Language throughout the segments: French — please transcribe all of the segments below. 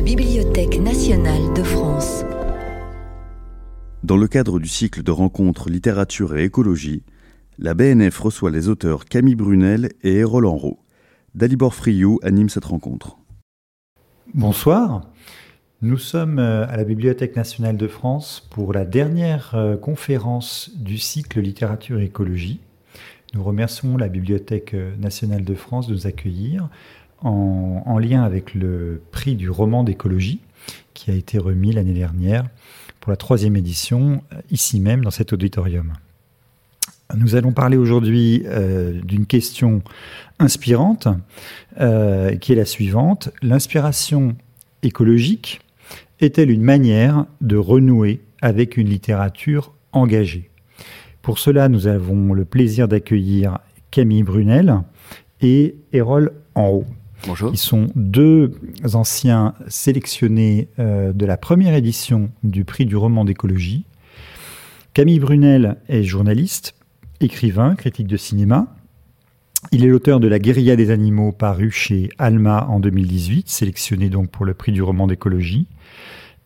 la Bibliothèque nationale de France. Dans le cadre du cycle de rencontres littérature et écologie, la BNF reçoit les auteurs Camille Brunel et Roland Roux. Dalibor Friou anime cette rencontre. Bonsoir. Nous sommes euh, à la Bibliothèque nationale de France pour la dernière euh, conférence du cycle littérature et écologie. Nous remercions la Bibliothèque euh, nationale de France de nous accueillir en, lien avec le prix du roman d'écologie qui a été remis l'année dernière pour la troisième édition ici même dans cet auditorium. Nous allons parler aujourd'hui d'une question inspirante qui est la suivante. L'inspiration écologique est-elle une manière de renouer avec une littérature engagée? Pour cela, nous avons le plaisir d'accueillir Camille Brunel et Erol Enro. Ils sont deux anciens sélectionnés euh, de la première édition du prix du roman d'écologie. Camille Brunel est journaliste, écrivain, critique de cinéma. Il est l'auteur de La guérilla des animaux paru chez Alma en 2018, sélectionné donc pour le prix du roman d'écologie.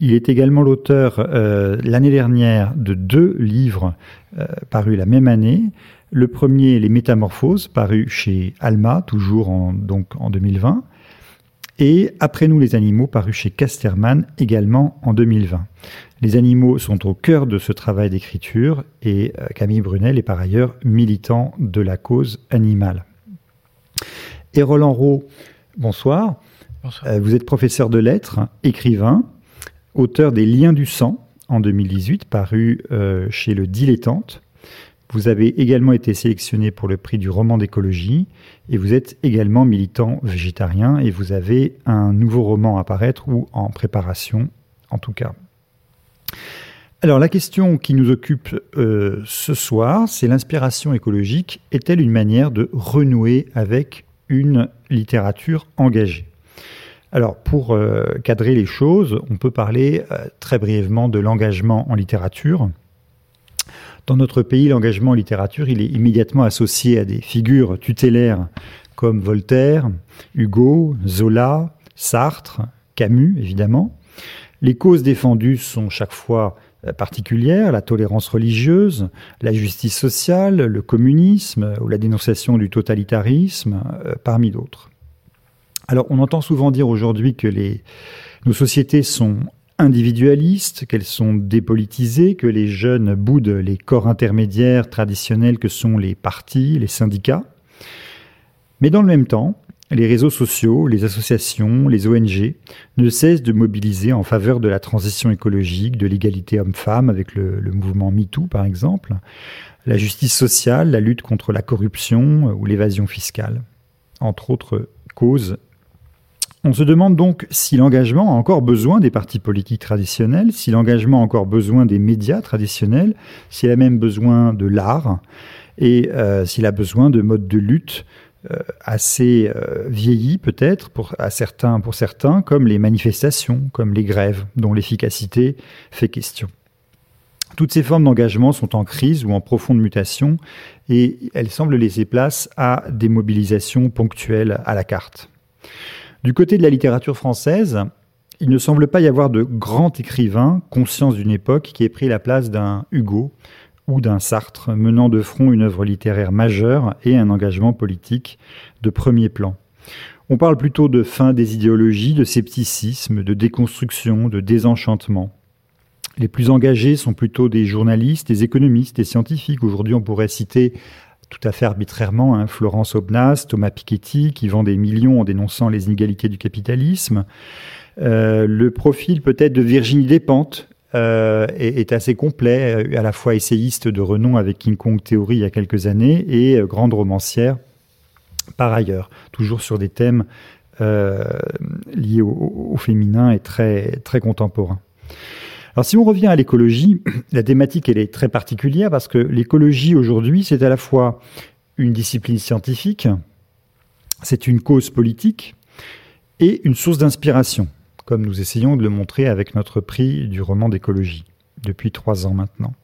Il est également l'auteur euh, l'année dernière de deux livres euh, parus la même année. Le premier, Les Métamorphoses, paru chez Alma, toujours en, donc en 2020. Et Après nous les animaux, paru chez Casterman, également en 2020. Les animaux sont au cœur de ce travail d'écriture et euh, Camille Brunel est par ailleurs militant de la cause animale. Et Roland Rowe, bonsoir. bonsoir. vous êtes professeur de lettres, écrivain, auteur des Liens du sang en 2018, paru euh, chez le Dilettante. Vous avez également été sélectionné pour le prix du roman d'écologie et vous êtes également militant végétarien et vous avez un nouveau roman à paraître ou en préparation en tout cas. Alors la question qui nous occupe euh, ce soir, c'est l'inspiration écologique est-elle une manière de renouer avec une littérature engagée? Alors, pour euh, cadrer les choses, on peut parler euh, très brièvement de l'engagement en littérature. Dans notre pays, l'engagement en littérature, est immédiatement associé à des figures tutélaires comme Voltaire, Hugo, Zola, Sartre, Camus, évidemment. Les causes défendues sont chaque fois euh, particulières, la tolérance religieuse, la justice sociale, le communisme ou la dénonciation du totalitarisme, parmi d'autres. Alors on entend souvent dire aujourd'hui que nos sociétés sont individualistes, qu'elles sont dépolitisées, que les jeunes boudent les corps intermédiaires traditionnels que sont les partis, les syndicats. Mais dans le même temps, les réseaux sociaux, les associations, les ONG ne cessent de mobiliser en faveur de la transition écologique, de l'égalité homme-femme avec le, mouvement MeToo par exemple, la justice sociale, la lutte contre la corruption ou l'évasion fiscale, entre autres causes on se demande donc si l'engagement a encore besoin des partis politiques traditionnels, si l'engagement a encore besoin des médias traditionnels, s'il a même besoin de l'art et euh, s'il a besoin de modes de lutte euh, assez euh, vieillis peut-être pour, certains, pour certains, comme les manifestations, comme les grèves, dont l'efficacité fait question. Toutes ces formes d'engagement sont en crise ou en profonde mutation et elles semblent laisser place à des mobilisations ponctuelles à la carte. Du côté de la littérature française, il ne semble pas y avoir de grand écrivain conscients d'une époque qui ait pris la place d'un Hugo ou d'un Sartre, menant de front une œuvre littéraire majeure et un engagement politique de premier plan. On parle plutôt de fin des idéologies, de scepticisme, de déconstruction, de désenchantement. Les plus engagés sont plutôt des journalistes, des économistes, des scientifiques. Aujourd'hui, on pourrait citer tout à fait arbitrairement hein, Florence Obnas, Thomas Piketty, qui vend des millions en dénonçant les inégalités du capitalisme. Euh, le profil peut-être de Virginie Despentes euh, est, assez complet, euh, à la fois essayiste de renom avec King Kong Theory il y a quelques années et grande romancière par ailleurs, toujours sur des thèmes liés au, féminin et très contemporains. Alors si on revient à l'écologie, la thématique elle est très particulière parce que l'écologie aujourd'hui c'est à la fois une discipline scientifique, c'est une cause politique et une source d'inspiration, comme nous essayons de le montrer avec notre prix du roman d'écologie depuis trois ans maintenant.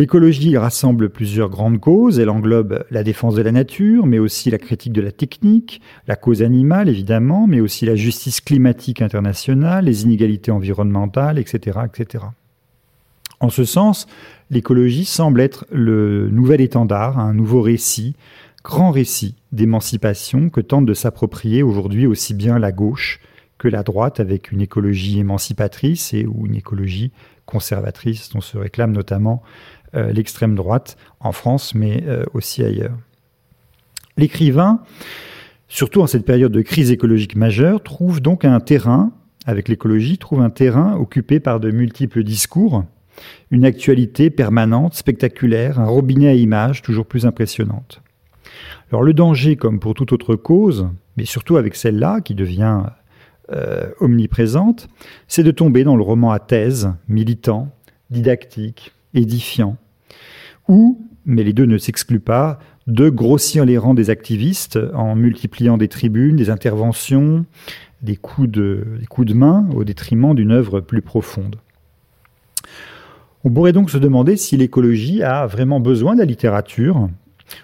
L'écologie rassemble plusieurs grandes causes. Elle englobe la défense de la nature, mais aussi la critique de la technique, la cause animale évidemment, mais aussi la justice climatique internationale, les inégalités environnementales, etc., etc. En ce sens, l'écologie semble être le nouvel étendard, un nouveau récit, grand récit d'émancipation que tente de s'approprier aujourd'hui aussi bien la gauche que la droite avec une écologie émancipatrice et ou une écologie conservatrice dont se réclame notamment l'extrême droite en France mais euh, aussi ailleurs. L'écrivain, surtout en cette période de crise écologique majeure, trouve donc un terrain, avec l'écologie, trouve un terrain occupé par de multiples discours, une actualité permanente, spectaculaire, un robinet à images toujours plus impressionnante. Alors le danger, comme pour toute autre cause, mais surtout avec celle-là qui devient euh, omniprésente, c'est de tomber dans le roman à thèse, militant, didactique, édifiant, ou, mais les deux ne s'excluent pas, de grossir les rangs des activistes en multipliant des tribunes, des interventions, des coups de, des main au détriment d'une œuvre plus profonde. On pourrait donc se demander si l'écologie a vraiment besoin de la littérature,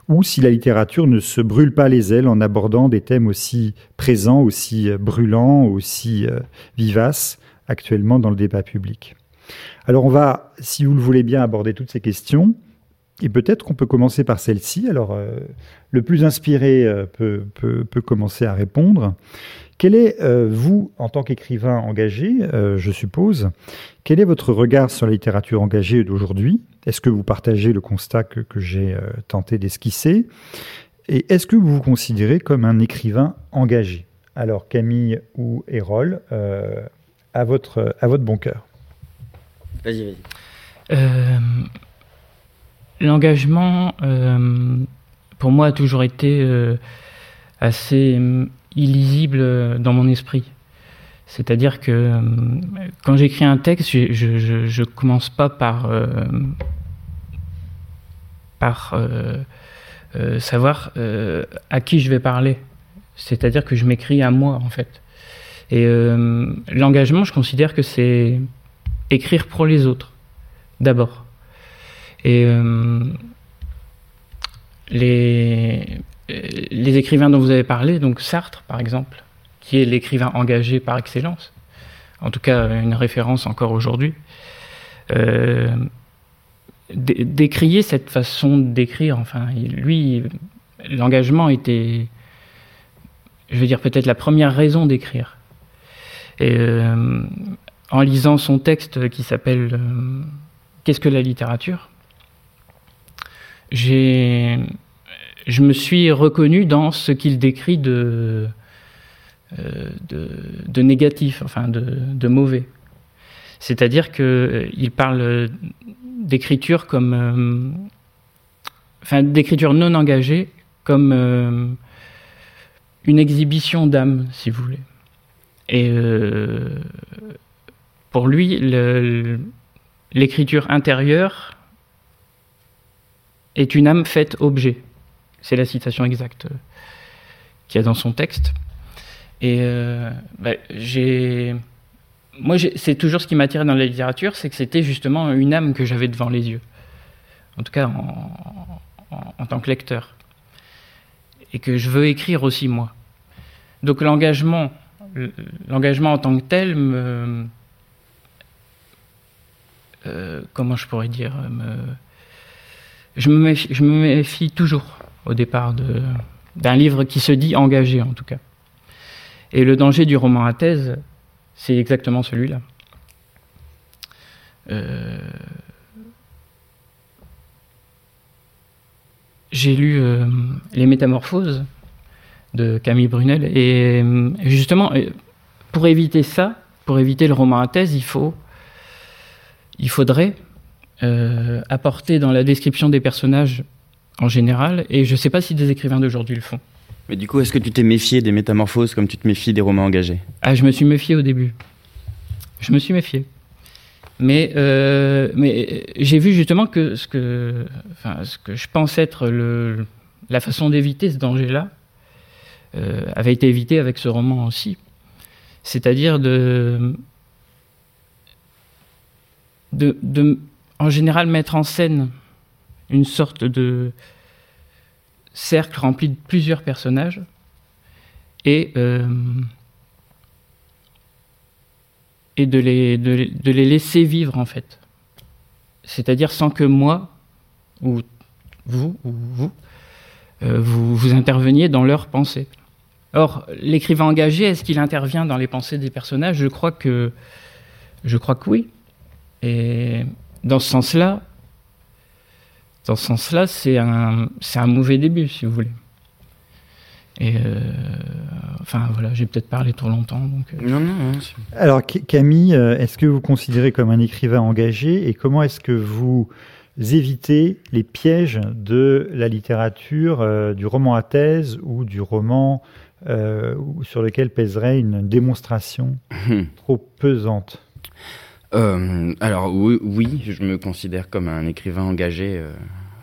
ou si la littérature ne se brûle pas les ailes en abordant des thèmes aussi présents, aussi brûlants, aussi euh, vivaces actuellement dans le débat public. Alors on va, si vous le voulez bien, aborder toutes ces questions. Et peut-être qu'on peut commencer par celle-ci. Alors, euh, le plus inspiré peut, peut, commencer à répondre. Quel est, euh, vous, en tant qu'écrivain engagé, euh, je suppose, quel est votre regard sur la littérature engagée d'aujourd'hui? Est-ce que vous partagez le constat que, j'ai euh, tenté d'esquisser? Et est-ce que vous vous considérez comme un écrivain engagé? Alors, Camille ou Hérol, à, votre, à votre bon cœur. Vas-y, vas-y. L'engagement, pour moi, a toujours été assez illisible euh, dans mon esprit. C'est-à-dire que euh, quand j'écris un texte, je, ne commence pas euh, par savoir à qui je vais parler. C'est-à-dire que je m'écris à moi, en fait. Et l'engagement, je considère que c'est écrire pour les autres, d'abord. Et les, euh, les écrivains dont vous avez parlé, donc Sartre par exemple, qui est l'écrivain engagé par excellence, en tout cas une référence encore aujourd'hui, euh, cette façon d'écrire. Enfin, lui, l'engagement était, je veux dire, peut-être la première raison d'écrire. Euh, en lisant son texte qui s'appelle Qu'est-ce que la littérature? Je me suis reconnu dans ce qu'il décrit de, euh, négatif, enfin de, mauvais. C'est-à-dire qu'il euh, parle d'écriture comme. Euh, enfin, d'écriture non engagée comme une exhibition d'âme, si vous voulez. Et pour lui, l'écriture intérieure est une âme faite objet. C'est la citation exacte euh, qu'il y a dans son texte. Et euh, bah, j'ai. Moi, c'est toujours ce qui m'attirait dans la littérature, c'est que c'était justement une âme que j'avais devant les yeux. En tout cas, en, tant que lecteur. Et que je veux écrire aussi, moi. Donc, l'engagement, l'engagement en tant que tel me. Euh, comment je pourrais dire me, je, me méfie toujours au départ d'un livre qui se dit engagé en tout cas. Et le danger du roman à thèse, c'est exactement celui-là. Euh, j'ai lu euh, Les Métamorphoses de Camille Brunel et euh, justement, pour éviter ça, pour éviter le roman à thèse, il faut, il faudrait apporter dans la description des personnages en général, et je ne sais pas si des écrivains d'aujourd'hui le font. Mais du coup, est-ce que tu t'es méfié des métamorphoses comme tu te méfies des romans engagés? Ah, je me suis méfié au début. Je me suis méfié. Mais, euh, mais j'ai vu justement que ce, que enfin, ce que je pense être le, la façon d'éviter ce danger-là euh, avait été évité avec ce roman aussi. C'est-à-dire de, de, en général, mettre en scène une sorte de cercle rempli de plusieurs personnages et, euh, et de, les, de, laisser vivre en fait. C'est-à-dire sans que moi, ou vous, ou vous, euh, vous, vous interveniez dans leurs pensées. Or, l'écrivain engagé, est-ce qu'il intervient dans les pensées des personnages? Je crois que, je crois que oui. Et dans ce sens-là, dans ce sens-là, c'est un, c'est un mauvais début, si vous voulez. Et euh, enfin voilà, j'ai peut-être parlé trop longtemps. Donc, euh... Non, non, non. Alors Camille, euh, est-ce que vous considérez comme un écrivain engagé et comment est-ce que vous évitez les pièges de la littérature, euh, du roman à thèse ou du roman euh, sur lequel pèserait une démonstration trop pesante? Euh, alors oui, je me considère comme un écrivain engagé. Euh,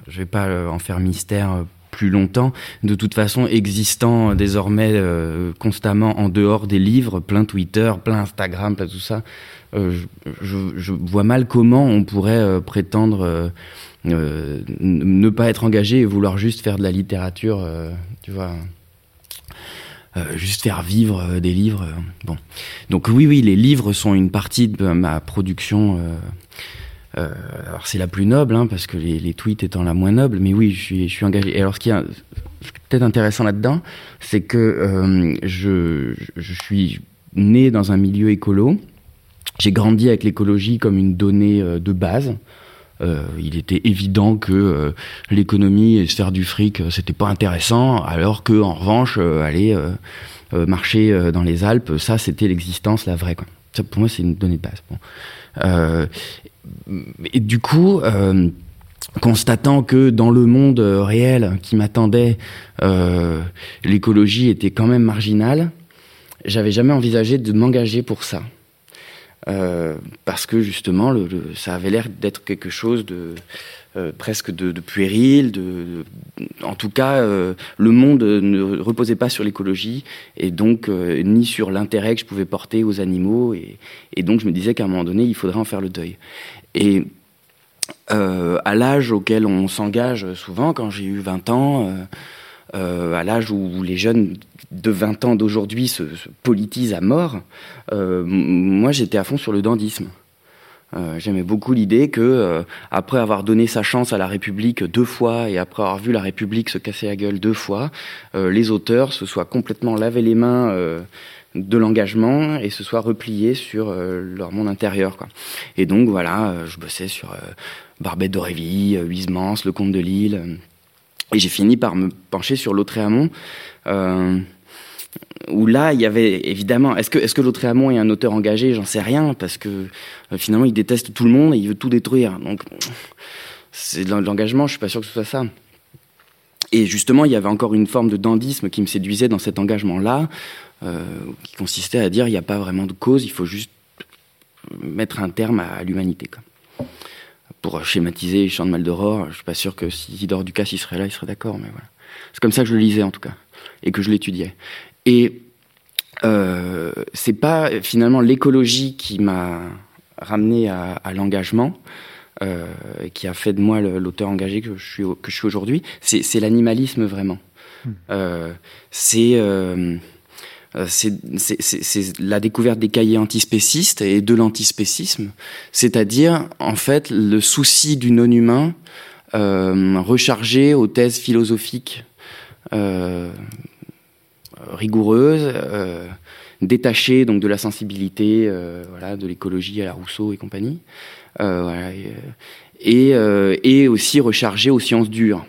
je vais pas euh, en faire mystère plus longtemps. De toute façon, existant désormais euh, constamment en dehors des livres, plein Twitter, plein Instagram, plein tout ça, euh, je, vois mal comment on pourrait euh, prétendre ne pas être engagé et vouloir juste faire de la littérature, tu vois. Euh, juste faire vivre euh, des livres. Euh, bon, donc oui, oui, les livres sont une partie de ma production. Alors c'est la plus noble, hein, parce que les, tweets étant la moins noble, mais oui, je suis, engagé. Et alors ce qui est peut-être intéressant là-dedans, c'est que je, je suis né dans un milieu écolo. J'ai grandi avec l'écologie comme une donnée de base. Euh, il était évident que euh, l'économie et se faire du fric, euh, c'était pas intéressant, alors que en revanche, aller marcher dans les Alpes, ça, c'était l'existence, la vraie. Pour moi, c'est une donnée de base. Et du coup, constatant que dans le monde réel qui m'attendait, l'écologie était quand même marginale, j'avais jamais envisagé de m'engager pour ça. Euh, parce que justement, le, le, ça avait l'air d'être quelque chose de euh, presque de, de puéril. De, de, en tout cas, euh, le monde ne reposait pas sur l'écologie et donc euh, ni sur l'intérêt que je pouvais porter aux animaux. Et, et donc, je me disais qu'à un moment donné, il faudrait en faire le deuil. Et euh, à l'âge auquel on s'engage souvent, quand j'ai eu 20 ans, euh, à l'âge où les jeunes de 20 ans d'aujourd'hui se, se, politisent à mort, euh, moi j'étais à fond sur le dandisme. Euh, J'aimais beaucoup l'idée que, euh, après avoir donné sa chance à la République deux fois et après avoir vu la République se casser la gueule deux fois, euh, les auteurs se soient complètement lavé les mains euh, de l'engagement et se soient repliés sur leur monde intérieur. Quoi. Et donc voilà, je bossais sur Barbette d'Aurevilly, Huysmans, Le Comte de Lille. Et j'ai fini par me pencher sur Lautréamont. Euh, où là, il y avait évidemment. Est-ce que, est-ce Lautréamont est un auteur engagé? J'en sais rien, parce que euh, finalement, il déteste tout le monde et il veut tout détruire. Donc, c'est de l'engagement, je suis pas sûr que ce soit ça. Et justement, il y avait encore une forme de dandisme qui me séduisait dans cet engagement-là, euh, qui consistait à dire il n'y a pas vraiment de cause, il faut juste mettre un terme à, à l'humanité. Pour schématiser Chant de Maldoror, je suis pas sûr que si Isidore Ducas il serait là, il serait d'accord, mais voilà. C'est comme ça que je le lisais en tout cas, et que je l'étudiais. Et euh, c'est pas finalement l'écologie qui m'a ramené à, à l'engagement, euh, qui a fait de moi l'auteur engagé que je suis, que je suis aujourd'hui, c'est l'animalisme vraiment. Mmh. Euh, c'est euh, c'est la découverte des cahiers antispécistes et de l'antispécisme, c'est-à-dire en fait le souci du non-humain euh, rechargé aux thèses philosophiques euh, rigoureuses, euh, détachées donc de la sensibilité, euh, voilà, de l'écologie à la Rousseau et compagnie, euh, voilà, et aussi rechargé aux sciences dures.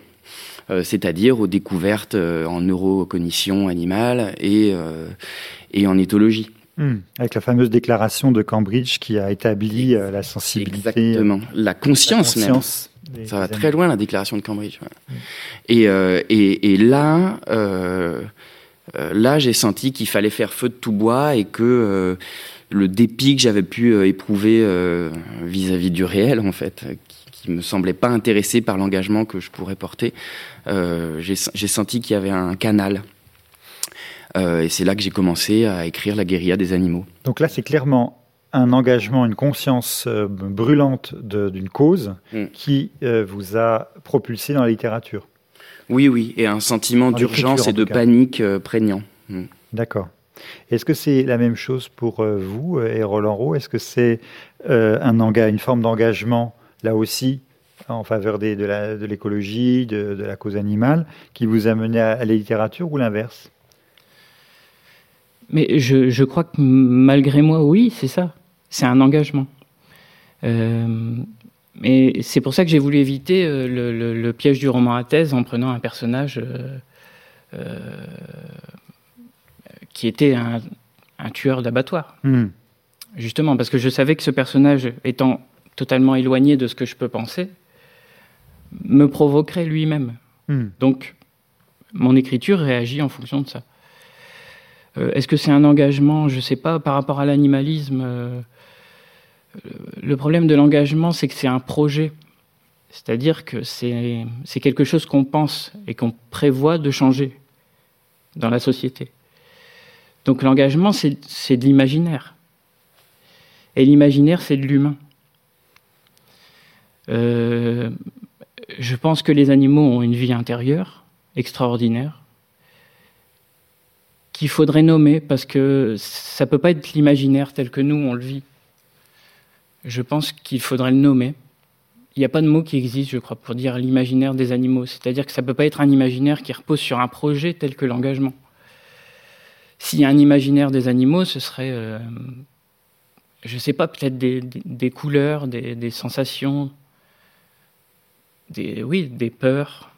Euh, c'est-à-dire aux découvertes euh, en neurocognition animale et, euh, et en éthologie. Mmh. Avec la fameuse déclaration de Cambridge qui a établi la sensibilité. Exactement. La conscience, la conscience même. Ça va très loin, la déclaration de Cambridge. Ouais. Mmh. Et, et, et, là, là j'ai senti qu'il fallait faire feu de tout bois et que le dépit que j'avais pu éprouver vis-à-vis -vis du réel, en fait, qui me semblait pas intéressé par l'engagement que je pourrais porter, euh, j'ai senti qu'il y avait un canal. Euh, et c'est là que j'ai commencé à écrire La guérilla des animaux. Donc là, c'est clairement un engagement, une conscience euh, brûlante d'une cause Mm. qui vous a propulsé dans la littérature. Oui, oui, et un sentiment d'urgence et de panique prégnant. Mm. D'accord. Est-ce que c'est la même chose pour vous et Roland Roux? Est-ce que c'est euh, un une forme d'engagement, là aussi, en faveur des- de l'écologie, de, de la cause animale, qui vous a mené à, à la littérature ou l'inverse? Mais je, je crois que malgré moi, oui, c'est ça. C'est un engagement. Euh, mais c'est pour ça que j'ai voulu éviter euh, le, le- le piège du roman à thèse en prenant un personnage euh, euh, qui était un, un tueur d'abattoir. Hmm. Justement, parce que je savais que ce personnage, étant totalement éloigné de ce que je peux penser, me provoquerait lui-même. Hmm. Donc, mon écriture réagit en fonction de ça. Euh, Est-ce que c'est un engagement? Je ne sais pas. Par rapport à l'animalisme, euh, le problème de l'engagement, c'est que c'est un projet. C'est-à-dire que c'est quelque chose qu'on pense et qu'on prévoit de changer dans la société. Donc l'engagement, c'est de l'imaginaire. Et l'imaginaire, c'est de l'humain. Euh, je pense que les animaux ont une vie intérieure extraordinaire qu'il faudrait nommer parce que ça peut pas être l'imaginaire tel que nous on le vit. Je pense qu'il faudrait le nommer. Il n'y a pas de mot qui existe, je crois, pour dire l'imaginaire des animaux. C'est-à-dire que ça peut pas être un imaginaire qui repose sur un projet tel que l'engagement. S'il y a un imaginaire des animaux, ce serait, euh, je sais pas, peut-être des, couleurs, des sensations, des, oui, des peurs,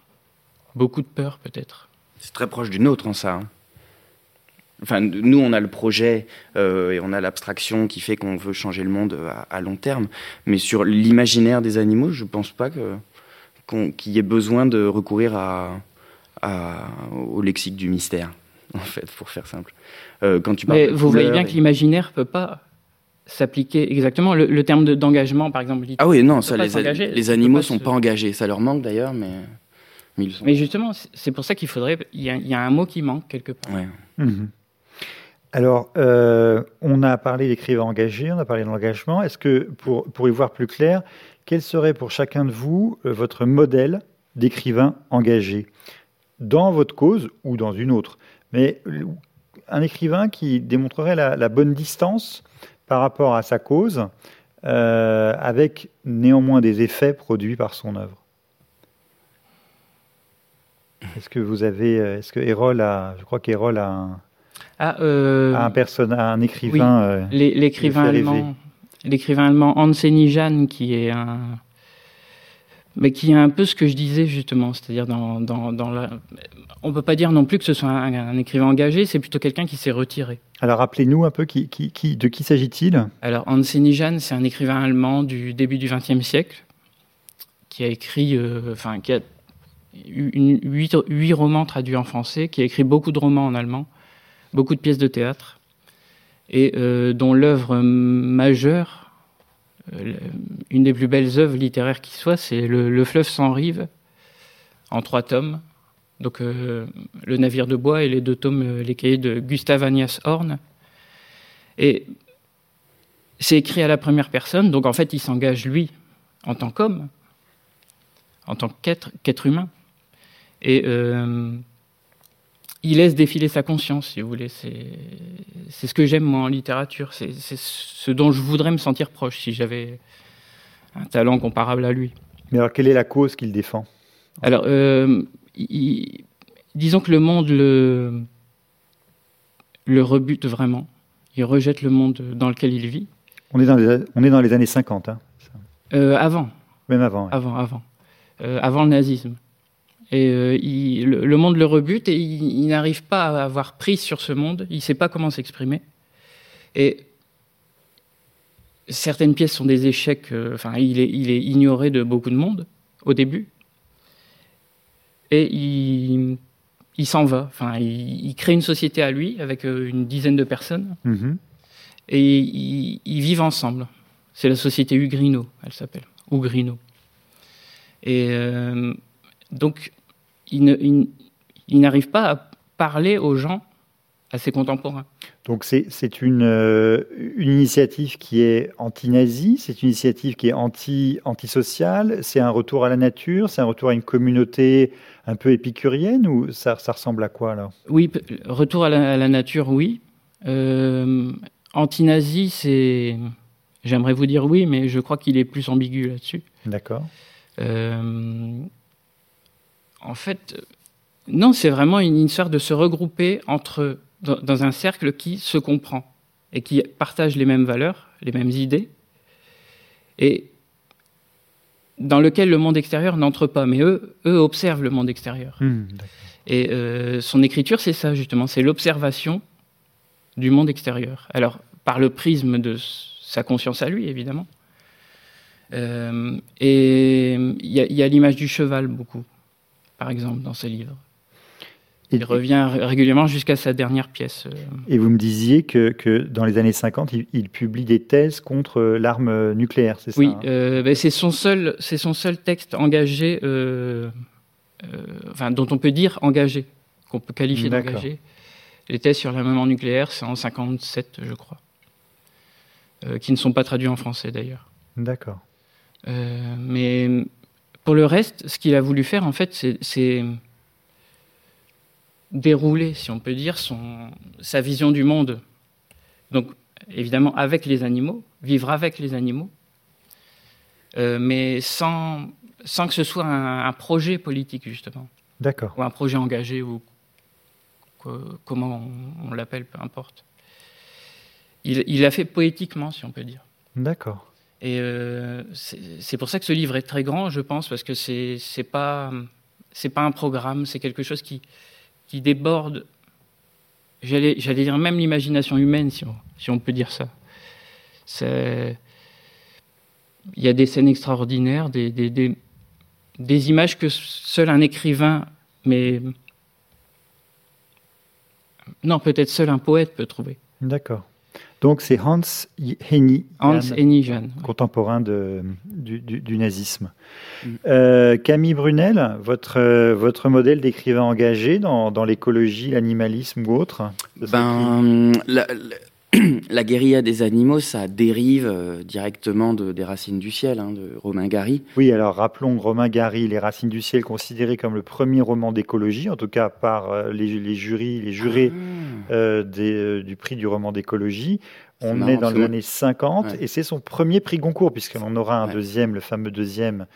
beaucoup de peurs peut-être. C'est très proche du nôtre en ça. hein. Enfin, nous, on a le projet euh, et on a l'abstraction qui fait qu'on veut changer le monde à, à long terme. Mais sur l'imaginaire des animaux, je pense pas qu'il y ait besoin de recourir à, à- au lexique du mystère, en fait, pour faire simple. Euh, quand tu parles Mais vous voyez bien et- que l'imaginaire peut pas s'appliquer exactement. Le, le terme de- d'engagement, par exemple. Ah oui, non, ça, les, les animaux pas sont se- pas engagés. Ça leur manque d'ailleurs, mais, mais ils le sont. Mais justement, c'est- pour ça qu'il faudrait. Il y, a, il y a un mot qui manque quelque part. Ouais. Mhm. Alors, euh, on a parlé d'écrivain engagé, on a parlé de l'engagement. Est-ce que, pour, pour y voir plus clair, quel serait pour chacun de vous euh, votre modèle d'écrivain engagé? Dans votre cause ou dans une autre Mais un écrivain qui démontrerait la, la bonne distance par rapport à sa cause, euh, avec néanmoins des effets produits par son œuvre. Est-ce que vous avez, euh, est-ce que Erol a, je crois qu'Erol a un, Ah, euh, un, person- à un écrivain. l'écrivain allemand, l'écrivain allemand Hans Nijan, qui est un, mais qui est un peu ce que je disais justement, c'est-à-dire dans, dans, dans la, on peut pas dire non plus que ce soit un, un écrivain engagé, c'est plutôt quelqu'un qui s'est retiré. Alors rappelez-nous un peu qui, qui, qui- de qui s'agit-il? Alors Hans Nijan, c'est un écrivain allemand du début du XXe siècle qui a écrit, euh, enfin qui a une- huit, huit romans traduits en français, qui a écrit beaucoup de romans en allemand, beaucoup de pièces de théâtre, et euh, dont l'œuvre majeure, une des plus belles œuvres littéraires qui soit, c'est le, Le fleuve sans rive, en trois tomes. Donc euh, Le navire de bois et les deux tomes, euh, les cahiers de Gustav Agnes Horn. Et c'est écrit à la première personne, donc en fait il s'engage lui en tant qu'homme, en tant qu'être humain. Et euh, il laisse défiler sa conscience, si vous voulez. C'est ce que j'aime moi en littérature. C'est c'est ce dont je voudrais me sentir proche si j'avais un talent comparable à lui. Mais alors quelle est la cause qu'il défend? Alors, euh, il- disons que le monde le, le rebute vraiment. Il rejette le monde dans lequel il vit. on est, dans les, on est dans les années 50, hein, Euh, avant, même avant. ouais. avant, avant, Euh, avant le nazisme. Et euh, il- le, le monde le rebute et il, il n'arrive pas à avoir prise sur ce monde. Il ne sait pas comment s'exprimer. Et certaines pièces sont des échecs. euh, Enfin, il, est, il est ignoré de beaucoup de monde au début. Et il, il s'en va. Enfin, il, il crée une société à lui avec euh, une dizaine de personnes Mhm. et ils, ils vivent ensemble. C'est la société Ugrino, elle s'appelle, Ugrino. Et euh, donc, il n'arrive pas à parler aux gens assez contemporain. Donc c'est une, euh, une initiative qui est anti-nazie, c'est une initiative qui est anti, antisociale, c'est un retour à la nature, c'est un retour à une communauté un peu épicurienne ou ça, ça ressemble à quoi alors Oui, retour à la, nature, oui. Euh, anti-nazi, c'est... J'aimerais vous dire oui, mais je crois qu'il est plus ambigu là-dessus. D'accord. Euh, en fait, non, c'est vraiment une histoire de se regrouper entre dans, un cercle qui se comprend et qui partage les mêmes valeurs, les mêmes idées, et dans lequel le monde extérieur n'entre pas, mais eux, eux observent le monde extérieur. Hmm, et euh, son écriture, c'est ça justement, c'est l'observation du monde extérieur. Alors, par le prisme de sa conscience à lui, évidemment. Euh, et il y a l'image du cheval beaucoup, par exemple, dans ses livres. Il revient régulièrement jusqu'à sa dernière pièce. Euh. Et vous me disiez que, que dans les années 50, il, publie des thèses contre l'arme nucléaire, c'est ça Oui, hein? euh, ben, c'est son, seul, son seul texte engagé, euh, enfin, dont on peut dire engagé, qu'on peut qualifier d'engagé. Les thèses sur l'armement nucléaire, c'est en 57, je crois, qui ne sont pas traduits en français d'ailleurs. D'accord. mais pour le reste, ce qu'il a voulu faire, en fait, c'est dérouler, si on peut dire, son, sa vision du monde. Donc, évidemment, avec les animaux, vivre avec les animaux, euh, mais sans, sans que ce soit un, projet politique, justement. D'accord. Ou un projet engagé, ou comment on, l'appelle, peu importe. Il l'a fait poétiquement, si on peut dire. D'accord. Et euh, c'est pour ça que ce livre est très grand, je pense, parce que c'est pas c'est pas un programme, c'est quelque chose qui qui déborde, j'allais dire même l'imagination humaine, si on, peut dire ça. Il y a des scènes extraordinaires, des, des, des, images que seul un écrivain, mais non, peut-être seul un poète peut trouver. D'accord. Donc c'est Hans Henny, Hans Henny contemporain de, du, nazisme. Mm. Euh, Camille Brunel, votre, votre modèle d'écrivain engagé dans, dans l'écologie, l'animalisme ou autre ben, la, guérilla des animaux, ça dérive euh, directement de, des Racines du ciel, hein, de Romain Gary. Oui, alors rappelons Romain Gary, Les Racines du ciel, considéré comme le premier roman d'écologie, en tout cas par euh, les, les jurys, les jurés ah. euh, des, du prix du roman d'écologie. On est, dans les années 50 et c'est son premier prix Goncourt, puisqu'on aura un deuxième, le fameux deuxième,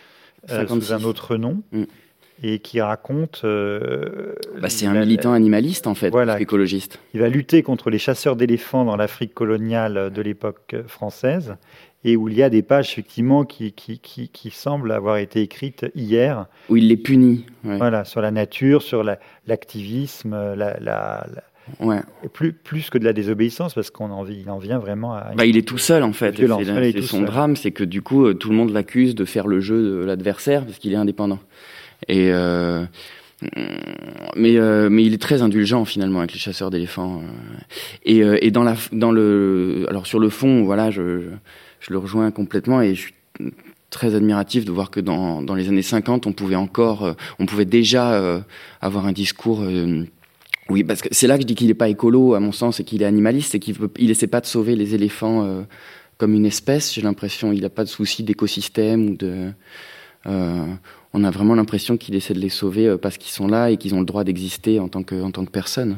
sous un autre nom. Mm et qui raconte. Euh, bah, c'est un militant animaliste en fait, voilà, écologiste. Il va lutter contre les chasseurs d'éléphants dans l'Afrique coloniale de l'époque française et où il y a des pages effectivement qui, qui, qui, qui, semblent avoir été écrites hier. Où il les punit. Voilà, sur la nature, sur l'activisme, la, la, Ouais. Et plus, plus que de la désobéissance, parce qu'on en, il en vient vraiment à. Bah, il est tout seul en fait. C'est son drame, c'est que du coup, euh, tout le monde l'accuse de faire le jeu de l'adversaire parce qu'il est indépendant. Euh, mais euh, mais il est très indulgent finalement avec les chasseurs d'éléphants. Euh. Et, dans la dans le alors sur le fond, voilà, je je le rejoins complètement et je suis très admiratif de voir que dans, dans les années 50, on pouvait encore, on pouvait déjà avoir un discours. oui, parce que c'est là que je dis qu'il n'est pas écolo, à mon sens, et qu'il est animaliste, et qu'il il essaie pas de sauver les éléphants comme une espèce. J'ai l'impression, il n'a pas de souci d'écosystème ou de on a vraiment l'impression qu'il essaie de les sauver euh, parce qu'ils sont là et qu'ils ont le droit d'exister en tant que en tant que personne.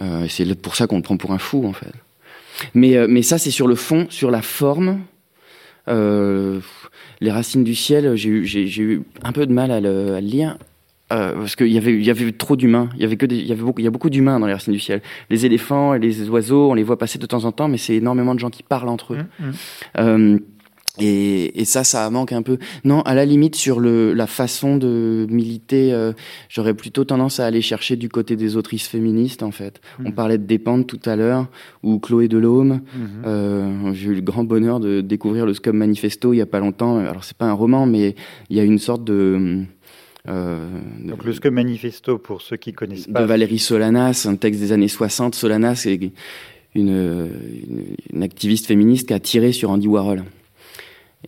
Euh, c'est pour ça qu'on le prend pour un fou en fait. Mais euh, mais ça c'est sur le fond, sur la forme. les racines du ciel, j'ai eu, eu un peu de mal à le, lire. parce qu'il y avait, il y avait trop d'humains. Il y avait que il y avait beaucoup, il y a beaucoup d'humains dans les racines du ciel. Les éléphants et les oiseaux, on les voit passer de temps en temps, mais c'est énormément de gens qui parlent entre eux. Mmh, mmh. Et, et, ça, ça manque un peu. Non, à la limite, sur le, la façon de militer, euh, j'aurais plutôt tendance à aller chercher du côté des autrices féministes, en fait. On mhm. parlait de Dépendre tout à l'heure, ou Chloé Delhomme. Mhm. Euh, J'ai eu le grand bonheur de découvrir le Scum Manifesto il y a pas longtemps. Alors, c'est pas un roman, mais il y a une sorte de... Euh, Donc le Scum Manifesto, pour ceux qui connaissent pas... De Valérie Solanas, un texte des années 60. Solanas est une, une, une activiste féministe qui a tiré sur Andy Warhol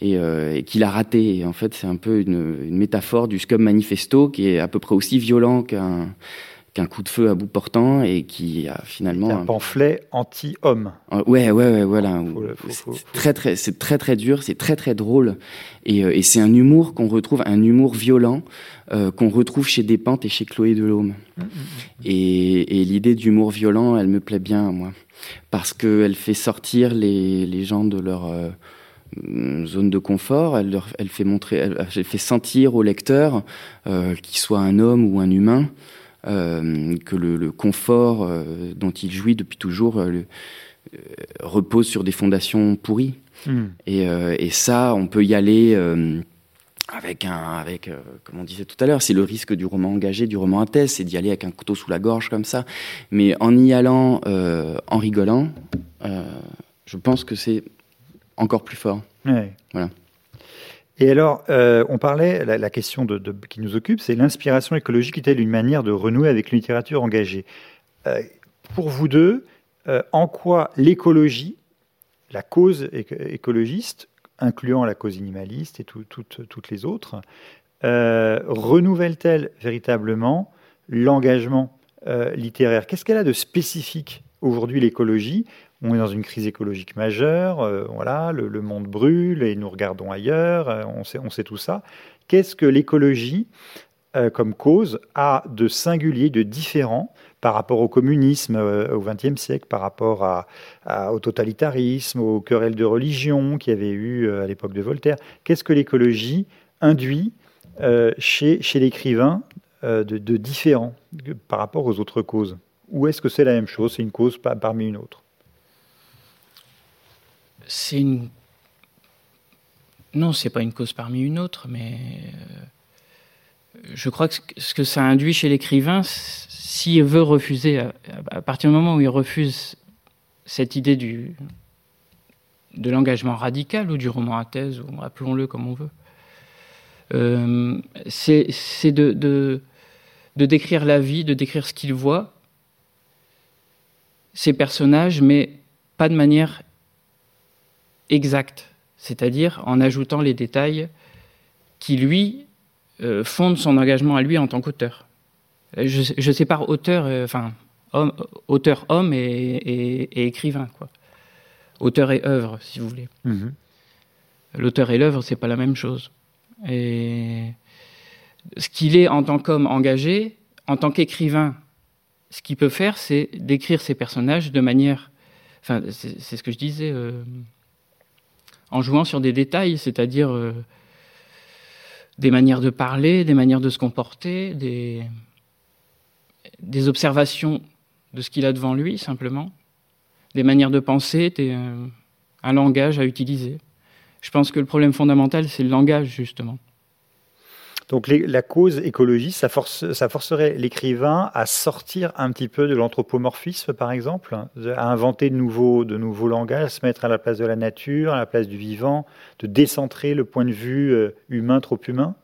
et, euh, et qu'il a raté. Et en fait, c'est un peu une, une, métaphore du Scum Manifesto qui est à peu près aussi violent qu'un qu'un coup de feu à bout portant et qui a finalement un, pamphlet anti-homme. Ouais, ouais, ouais, voilà. C'est très, très, c'est très, très dur, c'est très, très drôle, et, et c'est un humour qu'on retrouve, un humour violent qu'on retrouve chez Despentes et chez Chloé Delhomme. Mmh, mmh, mmh. Et, et l'idée d'humour violent, elle me plaît bien, moi, parce qu'elle fait sortir les, les gens de leur zone de confort, elle, leur, elle fait montrer, elle, fait sentir au lecteur, euh, qu'il soit un homme ou un humain, euh, que le, le confort euh, dont il jouit depuis toujours euh, euh, repose sur des fondations pourries. Mm. Et, et, ça, on peut y aller avec un, avec, comme on disait tout à l'heure, c'est le risque du roman engagé, du roman à thèse, c'est d'y aller avec un couteau sous la gorge comme ça. Mais en y allant, en rigolant, je pense que c'est encore plus fort. Voilà. Et alors, euh, on parlait, la, question de, qui nous occupe, c'est l'inspiration écologique est-elle une manière de renouer avec une littérature engagée? Euh, Pour vous deux, euh, en quoi l'écologie, la cause écologiste, incluant la cause animaliste et toutes les autres, renouvelle-t-elle véritablement l'engagement littéraire? Qu'est-ce qu'elle a de spécifique aujourd'hui l'écologie on est dans une crise écologique majeure, euh, voilà, le, monde brûle et nous regardons ailleurs, euh, on, sait, on sait tout ça. Qu'est-ce que l'écologie, euh, comme cause, a de singulier, de différent par rapport au communisme au XXe siècle, par rapport à, au totalitarisme, aux querelles de religion qu'il y avait eu à l'époque de Voltaire? Qu'est-ce que l'écologie induit chez, l'écrivain de, de différent par rapport aux autres causes? Ou est-ce que c'est la même chose, c'est une cause parmi une autre? C'est une. Non, c'est pas une cause parmi une autre, mais euh, je crois que ce que ça induit chez l'écrivain, s'il veut refuser, à, partir du moment où il refuse cette idée de l'engagement radical ou du roman à thèse, ou appelons-le comme on veut, euh, c'est de, de, de, décrire la vie, de décrire ce qu'il voit, ses personnages, mais pas de manière exact, c'est-à-dire en ajoutant les détails qui, lui, euh, fondent son engagement à lui en tant qu'auteur. Je, je, sépare auteur, euh, enfin, homme, auteur homme et, écrivain, quoi. Auteur et œuvre, si vous voulez. Mhm. L'auteur et l'œuvre, c'est pas la même chose. Et ce qu'il est en tant qu'homme engagé, en tant qu'écrivain, ce qu'il peut faire, c'est d'écrire ses personnages de manière. Enfin, c'est ce que je disais. Euh, en jouant sur des détails, c'est-à-dire euh, des manières de parler, des manières de se comporter, des, des observations de ce qu'il a devant lui, simplement, des manières de penser, euh, un langage à utiliser. Je pense que le problème fondamental, c'est le langage, justement. Donc la cause écologiste, ça, force, ça forcerait l'écrivain à sortir un petit peu de l'anthropomorphisme, par exemple, à inventer de nouveaux, langages, à se mettre à la place de la nature, à la place du vivant, de décentrer le point de vue euh, humain trop humain?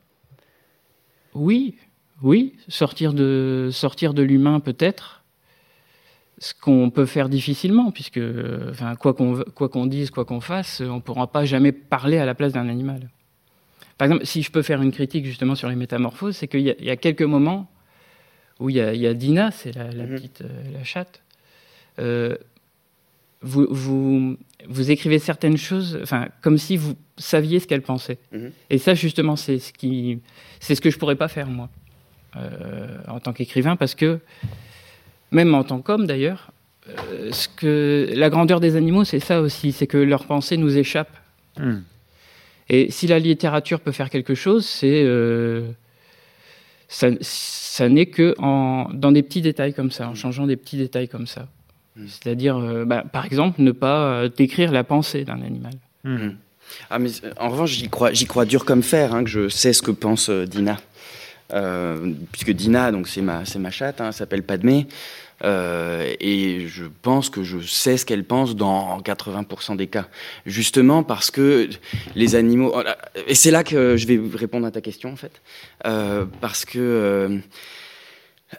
Oui, oui, sortir de, l'humain peut-être, ce qu'on peut faire difficilement, puisque quoi qu'on dise, quoi qu'on fasse, on ne pourra pas jamais parler à la place d'un animal. Par exemple, si je peux faire une critique justement sur les métamorphoses, c'est qu'il y, a quelques moments où il y a, Dina, c'est la, mhm. petite euh, la chatte. Euh, vous, vous, vous, écrivez certaines choses, enfin, comme si vous saviez ce qu'elle pensait. Mhm. Et ça, justement, c'est ce qui, c'est ce que je pourrais pas faire moi, euh, en tant qu'écrivain, parce que même en tant qu'homme d'ailleurs, ce que la grandeur des animaux, c'est ça aussi, c'est que leurs pensées nous échappent. Hmm. Et si la littérature peut faire quelque chose, c'est euh, ça, ça n'est que en, dans des petits détails comme ça, en changeant des petits détails comme ça. Hmm. C'est-à-dire, euh, bah, par exemple, ne pas euh, décrire la pensée d'un animal. Hmm. Ah, mais, en revanche, j'y crois, j'y crois dur comme fer, hein, que je sais ce que pense Dina. puisque Dina, donc c'est ma, c'est ma chatte, hein, s'appelle Padmé. Euh, et je pense que je sais ce qu'elle pense dans 80% des cas. Justement parce que les animaux... Et c'est là que je vais répondre à ta question en fait. Euh, parce que...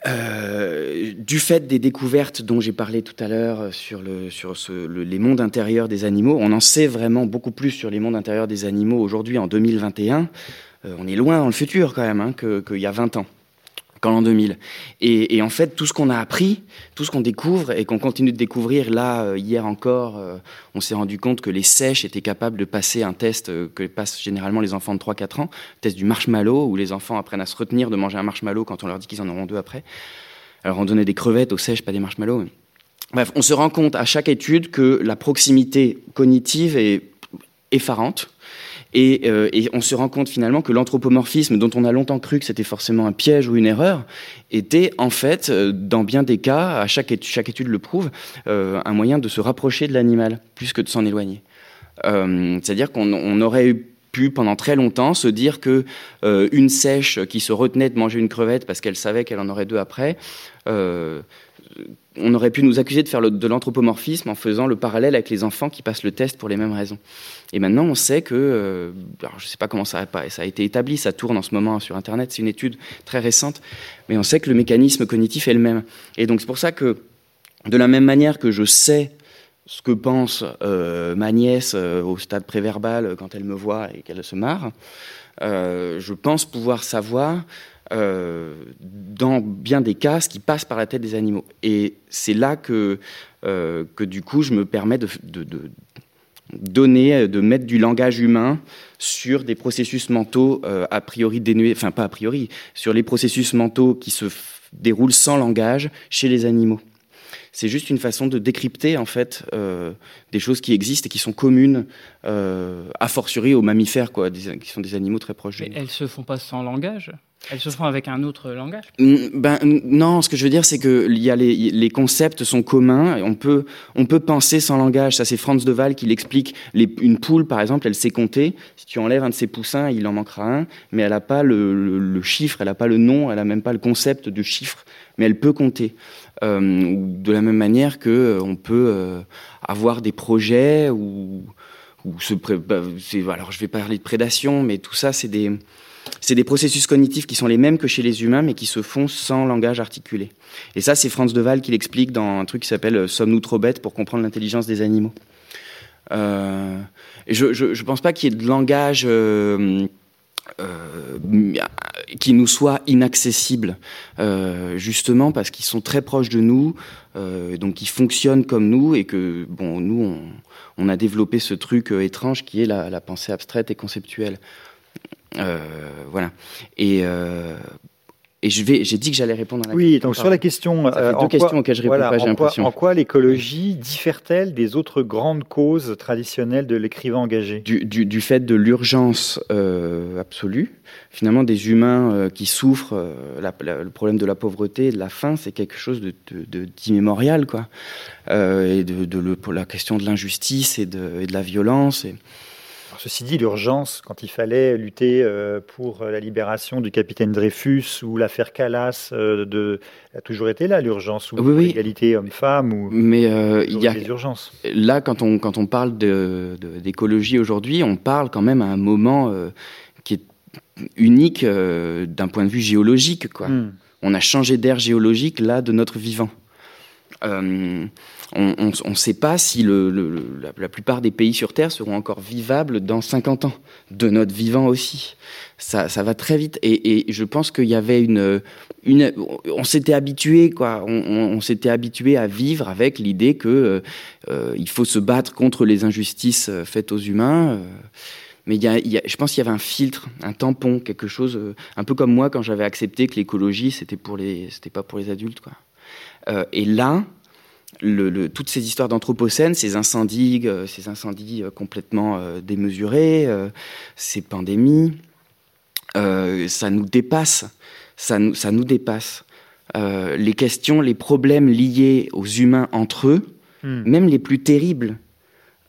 Euh, du fait des découvertes dont j'ai parlé tout à l'heure sur, les mondes intérieurs des animaux, on en sait vraiment beaucoup plus sur les mondes intérieurs des animaux aujourd'hui en 2021. on est loin dans le futur quand même hein, qu'il y a 20 ans qu'en l'an 2000. Et, en fait, tout ce qu'on a appris, tout ce qu'on découvre et qu'on continue de découvrir, là, euh, hier encore, euh, on s'est rendu compte que les sèches étaient capables de passer un test euh, que passent généralement les enfants de 3-4 ans, test du marshmallow, où les enfants apprennent à se retenir de manger un marshmallow quand on leur dit qu'ils en auront deux après. Alors on donnait des crevettes aux sèches, pas des marshmallows. Bref, on se rend compte à chaque étude que la proximité cognitive est effarante euh, et, on se rend compte finalement que l'anthropomorphisme, dont on a longtemps cru que c'était forcément un piège ou une erreur, était en fait, euh, dans bien des cas, à chaque étude, chaque étude le prouve, euh, un moyen de se rapprocher de l'animal, plus que de s'en éloigner. C'est-à-dire qu'on aurait pu pendant très longtemps se dire que une sèche qui se retenait de manger une crevette parce qu'elle savait qu'elle en aurait deux après, on aurait pu nous accuser de faire de l'anthropomorphisme en faisant le parallèle avec les enfants qui passent le test pour les mêmes raisons. Et maintenant, on sait que, euh, je ne sais pas comment ça a, ça a été établi, ça tourne en ce moment sur Internet, c'est une étude très récente, mais on sait que le mécanisme cognitif est le même. Et donc c'est pour ça que, de la même manière que je sais ce que pense euh, ma nièce euh, au stade préverbal quand elle me voit et qu'elle se marre, je pense pouvoir savoir euh, dans bien des cas, ce qui passe par la tête des animaux. Et c'est là que, euh, que du coup, je me permets de, donner, de mettre du langage humain sur des processus mentaux euh, a priori dénués, enfin pas a priori, sur les processus mentaux qui se déroulent sans langage chez les animaux. C'est juste une façon de décrypter en fait des choses qui existent et qui sont communes, a fortiori aux mammifères, quoi, qui sont des animaux très proches. Mais elles se font pas sans langage? Elles se font avec un autre langage? Ben, Non, ce que je veux dire, c'est que y a les, les, concepts sont communs. Et on, peut, on peut penser sans langage. Ça, c'est Franz de Waal qui l'explique. une poule, par exemple, elle sait compter. Si tu enlèves un de ses poussins, il en manquera un. Mais elle n'a pas le, le, chiffre, elle n'a pas le nom, elle n'a même pas le concept de chiffre. Mais elle peut compter. Euh, de la même manière que euh, on peut euh, avoir des projets ou, se bah, alors je vais parler de prédation, mais tout ça, c'est des c'est des processus cognitifs qui sont les mêmes que chez les humains, mais qui se font sans langage articulé. Et ça, c'est Franz de Waal qui l'explique dans un truc qui s'appelle Sommes-nous trop bêtes pour comprendre l'intelligence des animaux? Euh, Je ne pense pas qu'il y ait de langage qui nous soit inaccessible, justement parce qu'ils sont très proches de nous, donc ils fonctionnent comme nous, et que, bon, nous, on, a développé ce truc étrange qui est la pensée abstraite et conceptuelle. Euh, voilà. Et euh, et je vais, j'ai dit que j'allais répondre à la oui, question. Oui, donc sur la question, euh, deux questions auxquelles je réponds pas, j'ai l'impression. En quoi l'écologie diffère-t-elle des autres grandes causes traditionnelles de l'écrivain engagé? Du, du, du, fait de l'urgence euh, absolue. Finalement, des humains euh, qui souffrent, le problème de la pauvreté, de la faim, c'est quelque chose de, d'immémorial, quoi. et de, de le, la question de l'injustice et de, et de la violence. Et, ceci dit, l'urgence, quand il fallait lutter euh, pour la libération du capitaine Dreyfus ou l'affaire Calas, euh, de, a toujours été là l'urgence ou l'égalité homme-femme ou mais euh, il y a des urgences. Là, quand on quand on parle d'écologie aujourd'hui, on parle quand même à un moment qui est unique d'un point de vue géologique, quoi. Hmm. On a changé d'air géologique là de notre vivant on ne sait pas si la, plupart des pays sur Terre seront encore vivables dans 50 ans, de notre vivant aussi. Ça, va très vite. Et, je pense qu'il y avait une, on s'était habitué, quoi. On, s'était habitué à vivre avec l'idée que euh, il faut se battre contre les injustices euh, faites aux humains. Euh. mais je pense qu'il y avait un filtre, un tampon, quelque chose, un peu comme moi quand j'avais accepté que l'écologie c'était pour les, c'était pas pour les adultes, quoi. et là, le, toutes ces histoires d'anthropocène, ces incendies, euh, ces incendies euh, complètement euh, démesurés, ces pandémies, ça nous dépasse. Ça nous, ça nous dépasse. les questions, les problèmes liés aux humains entre eux, hmm. même les plus terribles,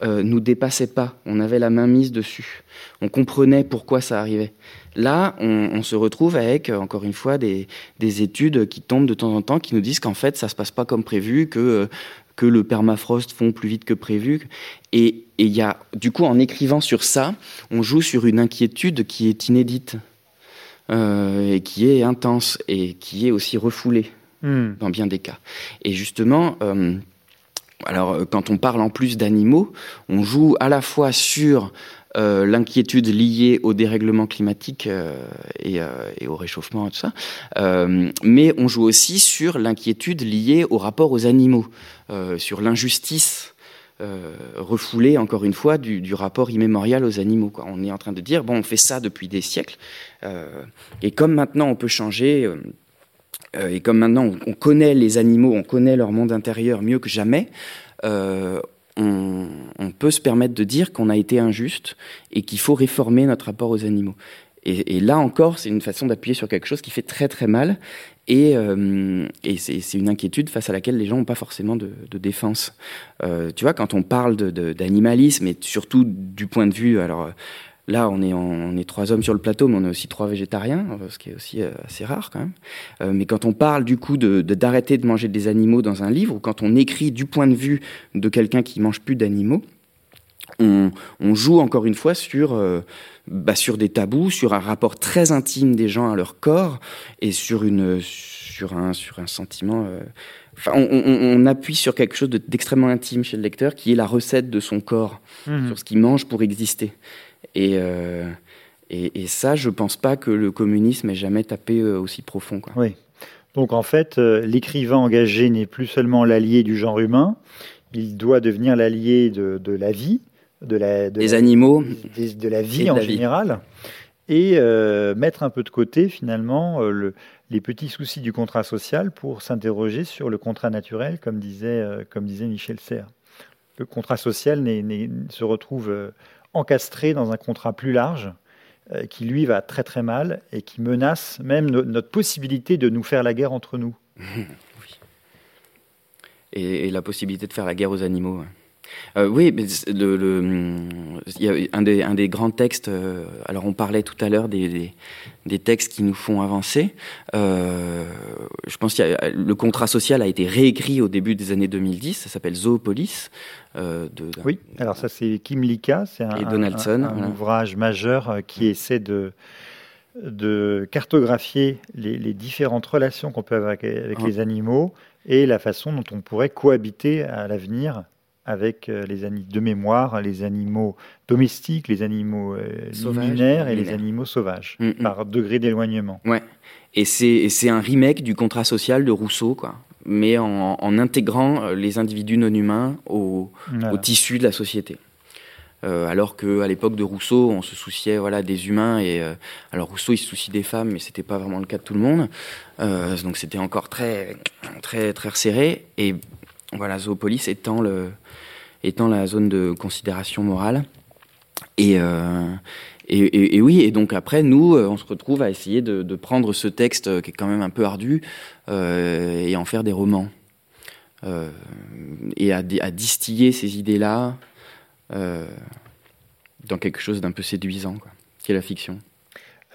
nous dépassaient pas. On avait la main mise dessus. On comprenait pourquoi ça arrivait. Là, on, se retrouve avec, encore une fois, des, études qui tombent de temps en temps, qui nous disent qu'en fait, ça se passe pas comme prévu, que, que le permafrost fond plus vite que prévu. Et il y a, du coup, en écrivant sur ça, on joue sur une inquiétude qui est inédite, euh, et qui est intense, et qui est aussi refoulée, hmm. dans bien des cas. Et justement, euh, alors, quand on parle en plus d'animaux, on joue à la fois sur euh, l'inquiétude liée au dérèglement climatique euh, et, euh, et, au réchauffement tout ça, mais on joue aussi sur l'inquiétude liée au rapport aux animaux, sur l'injustice refoulée, encore une fois, du, rapport immémorial aux animaux. Quoi. On est en train de dire, bon, on fait ça depuis des siècles, et comme maintenant on peut changer et comme maintenant on, connaît les animaux, on connaît leur monde intérieur mieux que jamais, on, peut se permettre de dire qu'on a été injuste et qu'il faut réformer notre rapport aux animaux. Et, là encore, c'est une façon d'appuyer sur quelque chose qui fait très très mal. Et, euh, c'est une inquiétude face à laquelle les gens n'ont pas forcément de, défense. Euh, tu vois, quand on parle d'animalisme, et surtout du point de vue, alors Là, on est, on est trois hommes sur le plateau, mais on est aussi trois végétariens, euh, ce qui est aussi euh, assez rare quand même. Euh, mais quand on parle du coup de d'arrêter de, manger des animaux dans un livre, ou quand on écrit du point de vue de quelqu'un qui mange plus d'animaux, on, on, joue encore une fois sur, bah, sur des tabous, sur un rapport très intime des gens à leur corps et sur, une, sur, un, sur un sentiment. Enfin, on, on, appuie sur quelque chose d'extrêmement intime chez le lecteur, qui est la recette de son corps, mmh. sur ce qu'il mange pour exister. Euh, et, et, ça, je ne pense pas que le communisme ait jamais tapé euh, aussi profond. Quoi. Oui. Donc en fait, euh, l'écrivain engagé n'est plus seulement l'allié du genre humain, il doit devenir l'allié de, de, la vie, de la, des animaux, de la vie en général, et mettre un peu de côté finalement le, les petits soucis du contrat social pour s'interroger sur le contrat naturel, comme disait, comme disait Michel Serres. Le contrat social se retrouve encastré dans un contrat plus large euh, qui, lui, va très très mal et qui menace même notre possibilité de nous faire la guerre entre nous. Et, la possibilité de faire la guerre aux animaux. Euh, oui, mais le, il y a un des, un des grands textes. Euh, alors, on parlait tout à l'heure des, des, textes qui nous font avancer. Euh, je pense que le contrat social a été réécrit au début des années 2010. Ça s'appelle Zoopolis. De, oui, alors ça c'est Kim Lika, c'est un, un, ouvrage majeur qui essaie de de cartographier les, les différentes relations qu'on peut avoir avec, avec les animaux et la façon dont on pourrait cohabiter à l'avenir avec euh, les animaux de mémoire, les animaux domestiques, les animaux euh, liminaires et les animaux sauvages, mm, mm. par degré d'éloignement. Ouais. Et c'est un remake du contrat social de Rousseau, quoi. Mais en, en intégrant euh, les individus non humains au, au tissu de la société. Euh, alors qu'à l'époque de Rousseau, on se souciait voilà des humains et alors Rousseau il se soucie des femmes, mais c'était pas vraiment le cas de tout le monde. Donc c'était encore très très très resserré et voilà Zoopolis étant le étant la zone de considération morale. Euh, et, et, oui, et donc après, nous, euh, on se retrouve à essayer de, prendre ce texte euh, qui est quand même un peu ardu et en faire des romans. et à, distiller ces idées-là dans quelque chose d'un peu séduisant, qui est la fiction.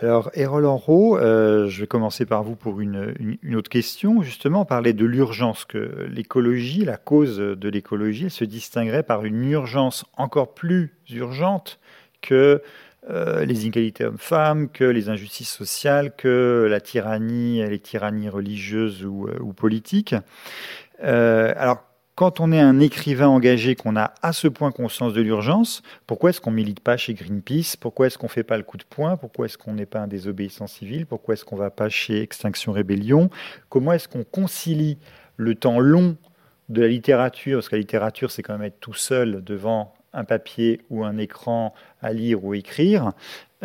Alors, Erol Enro, euh, je vais commencer par vous pour une, autre question. Justement, on parlait de l'urgence, que l'écologie, la cause de l'écologie, se distinguerait par une urgence encore plus urgente que euh, les inégalités hommes-femmes, que les injustices sociales, que la tyrannie, les tyrannies religieuses ou, euh, ou politiques. alors, quand on est un écrivain engagé, qu'on a à ce point conscience de l'urgence, pourquoi est-ce qu'on milite pas chez Greenpeace? Pourquoi est-ce qu'on fait pas le coup de poing? Pourquoi est-ce qu'on n'est pas un désobéissant civil Pourquoi est-ce qu'on va pas chez Extinction Rébellion Comment est-ce qu'on concilie le temps long de la littérature? Parce que la littérature, c'est quand même être tout seul devant un papier ou un écran à lire ou écrire.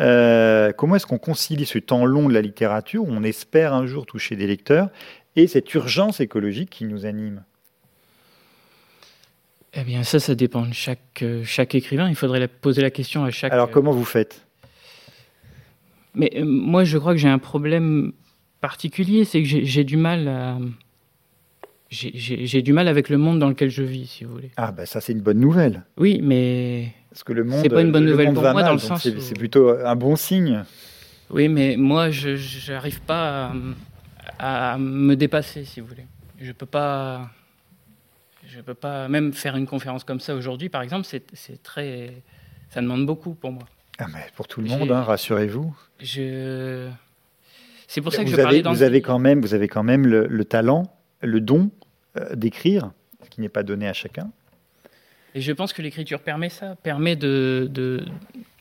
Euh, comment est-ce qu'on concilie ce temps long de la littérature, où on espère un jour toucher des lecteurs, et cette urgence écologique qui nous anime eh bien, ça, ça dépend de chaque, euh, chaque écrivain. Il faudrait poser la question à chaque. Alors, comment vous faites? Mais euh, moi, je crois que j'ai un problème particulier, c'est que j'ai du mal à. J'ai du mal avec le monde dans lequel je vis, si vous voulez. Ah, ben ça, c'est une bonne nouvelle. Oui, mais. Parce que le monde. C'est pas une bonne nouvelle pour moi, dans le sens. C'est plutôt un bon signe. Oui, mais moi, je n'arrive pas à, à, me dépasser, si vous voulez. Je peux pas. Je ne peux pas même faire une conférence comme ça aujourd'hui, par exemple, c'est très, ça demande beaucoup pour moi. Ah mais pour tout le monde, hein, rassurez-vous. Je... C'est pour ça que vous je avez, Vous avez quand même, vous avez quand même le, talent, le don euh, d'écrire. qui n'est pas donné à chacun. Et je pense que l'écriture permet ça, permet de,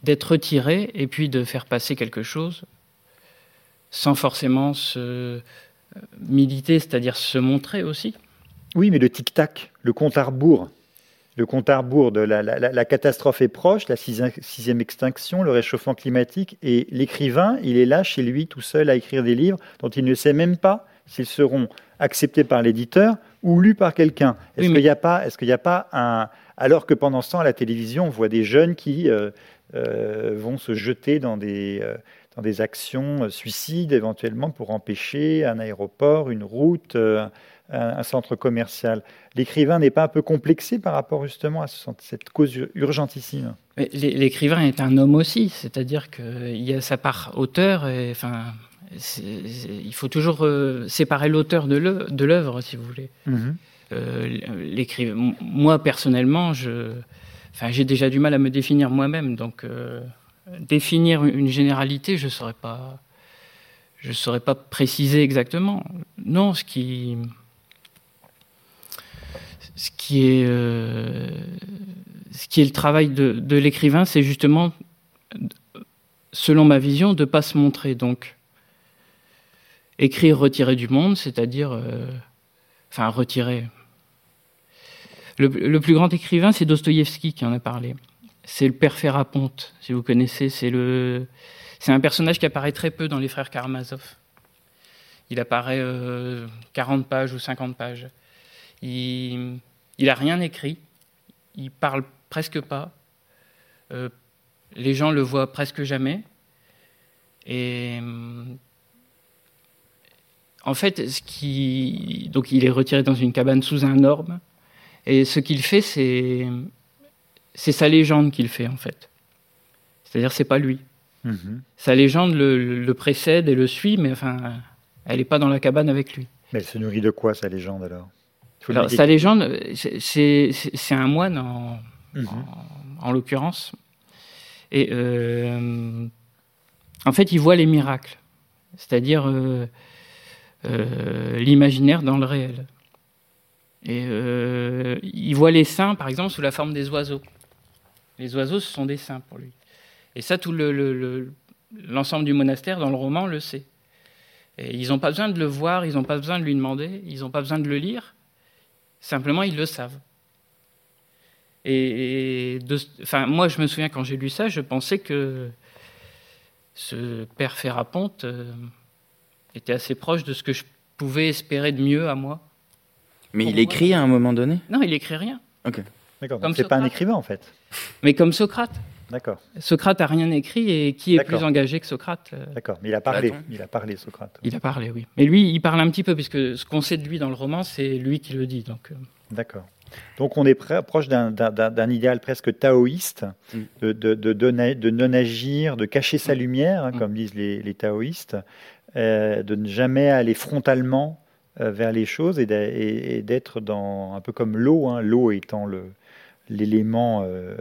d'être retiré et puis de faire passer quelque chose sans forcément se euh, militer, c'est-à-dire se montrer aussi. Oui, mais le tic-tac, le compte à rebours, le compte à rebours de la, catastrophe est proche, la sixième, extinction, le réchauffement climatique, et l'écrivain, il est là chez lui tout seul à écrire des livres dont il ne sait même pas s'ils seront acceptés par l'éditeur ou lus par quelqu'un. Est-ce qu'il n'y a pas, est-ce qu'il a pas un, alors que pendant ce temps à la télévision, on voit des jeunes qui euh, euh, vont se jeter dans des euh, dans des actions suicides éventuellement pour empêcher un aéroport, une route, un, centre commercial. L'écrivain n'est pas un peu complexé par rapport justement à cette cause urgentissime? L'écrivain est un homme aussi, c'est-à-dire qu'il y a sa part auteur, et, enfin, il faut toujours euh, séparer l'auteur de l'œuvre, si vous voulez. Mhm. Euh, moi, personnellement, je, enfin, j'ai déjà du mal à me définir moi-même, donc euh, définir une généralité, je ne saurais pas, je saurais pas préciser exactement. Non, ce qui, ce qui est, ce qui est le travail de, l'écrivain, c'est justement, selon ma vision, de ne pas se montrer. Donc, écrire retiré du monde, c'est-à-dire, euh, enfin retiré. Le, plus grand écrivain, c'est Dostoïevski qui en a parlé. C'est le père Ferraponte, si vous connaissez. C'est un personnage qui apparaît très peu dans les frères Karamazov. Il apparaît 40 euh, pages ou 50 pages. Il, il a rien écrit. Il parle presque pas. Euh, les gens le voient presque jamais. Et en fait, ce qui... donc il est retiré dans une cabane sous un orme, et ce qu'il fait, c'est c'est sa légende qu'il fait en fait. C'est-à-dire, c'est pas lui. Mhm. Sa légende le, précède et le suit, mais enfin, elle n'est pas dans la cabane avec lui. Mais elle se nourrit de quoi sa légende alors, alors Sa légende, c'est un moine en, mhm. en, l'occurrence, et euh, en fait, il voit les miracles. C'est-à-dire, euh, euh, l'imaginaire dans le réel. Et il voit les saints, par exemple, sous la forme des oiseaux. Les oiseaux, ce sont des saints pour lui. Et ça, tout l'ensemble le, du monastère, dans le roman, le sait. Et ils n'ont pas besoin de le voir, ils n'ont pas besoin de lui demander, ils n'ont pas besoin de le lire. Simplement, ils le savent. Et, enfin, moi, je me souviens quand j'ai lu ça, je pensais que ce père Ferraponte euh, était assez proche de ce que je pouvais espérer de mieux à moi. Mais il écrit à un moment donné? Non, il écrit rien. Ok. D'accord. C'est pas un écrivain en fait. Mais comme Socrate. D'accord. Socrate a rien écrit et qui est plus engagé que Socrate euh D'accord. Mais il a parlé. Il a parlé Socrate. Il a parlé, oui. Mais lui, il parle un petit peu puisque ce qu'on sait de lui dans le roman, c'est lui qui le dit. Donc. Euh. D'accord. Donc on est proche d'un idéal presque taoïste, mm. de, de, de, non-agir, de cacher sa mm. lumière, hein, mm. comme disent les, les taoïstes, euh, de ne jamais aller frontalement euh, vers les choses et d'être dans un peu comme l'eau, hein, l'eau étant l'élément euh,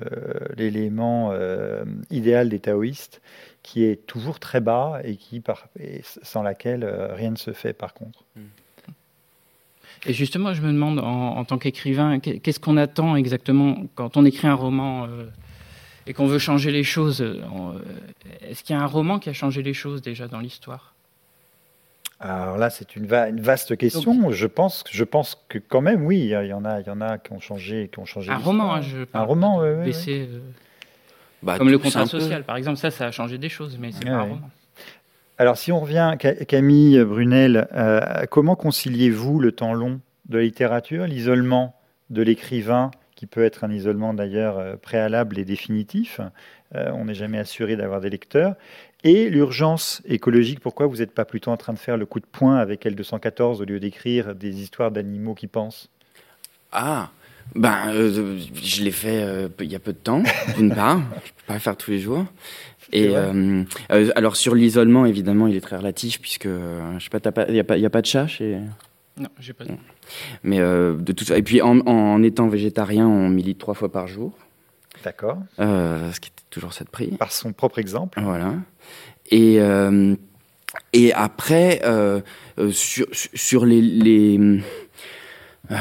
l'élément idéal des taoïstes qui est toujours très bas et qui sans laquelle rien ne se fait par contre. Et justement, je me demande en, tant qu'écrivain, qu'est-ce qu'on attend exactement quand on écrit un roman et qu'on veut changer les choses Est-ce qu'il y a un roman qui a changé les choses déjà dans l'histoire? Alors là, c'est une, vaste question. je pense, je pense que quand même, oui, il y en a, il y en a qui ont changé, qui ont changé. Un roman, hein, je un roman, oui, euh, bah, comme le contrat social, par exemple, ça, ça a changé des choses, mais c'est pas un roman. Alors, si on revient, Camille Brunel, euh, comment conciliez-vous le temps long de la littérature, l'isolement de l'écrivain, qui peut être un isolement d'ailleurs euh, préalable et définitif, on n'est jamais assuré d'avoir des lecteurs, et l'urgence écologique, pourquoi vous n'êtes pas plutôt en train de faire le coup de poing avec L214 au lieu d'écrire des histoires d'animaux qui pensent? Ah, ben, euh, je l'ai fait euh, il y a peu de temps, d'une part. Je peux pas le faire tous les jours. Et euh, alors sur l'isolement, évidemment, il est très relatif puisque je sais pas, il n'y a, a, pas de chat chez. Non, j'ai pas. De... Mais de tout ça. Et puis en, en, étant végétarien, on milite trois fois par jour. D'accord. ce qui toujours cette prix. Par son propre exemple. Voilà. Et, euh, et après, euh, euh, sur, sur les, les euh,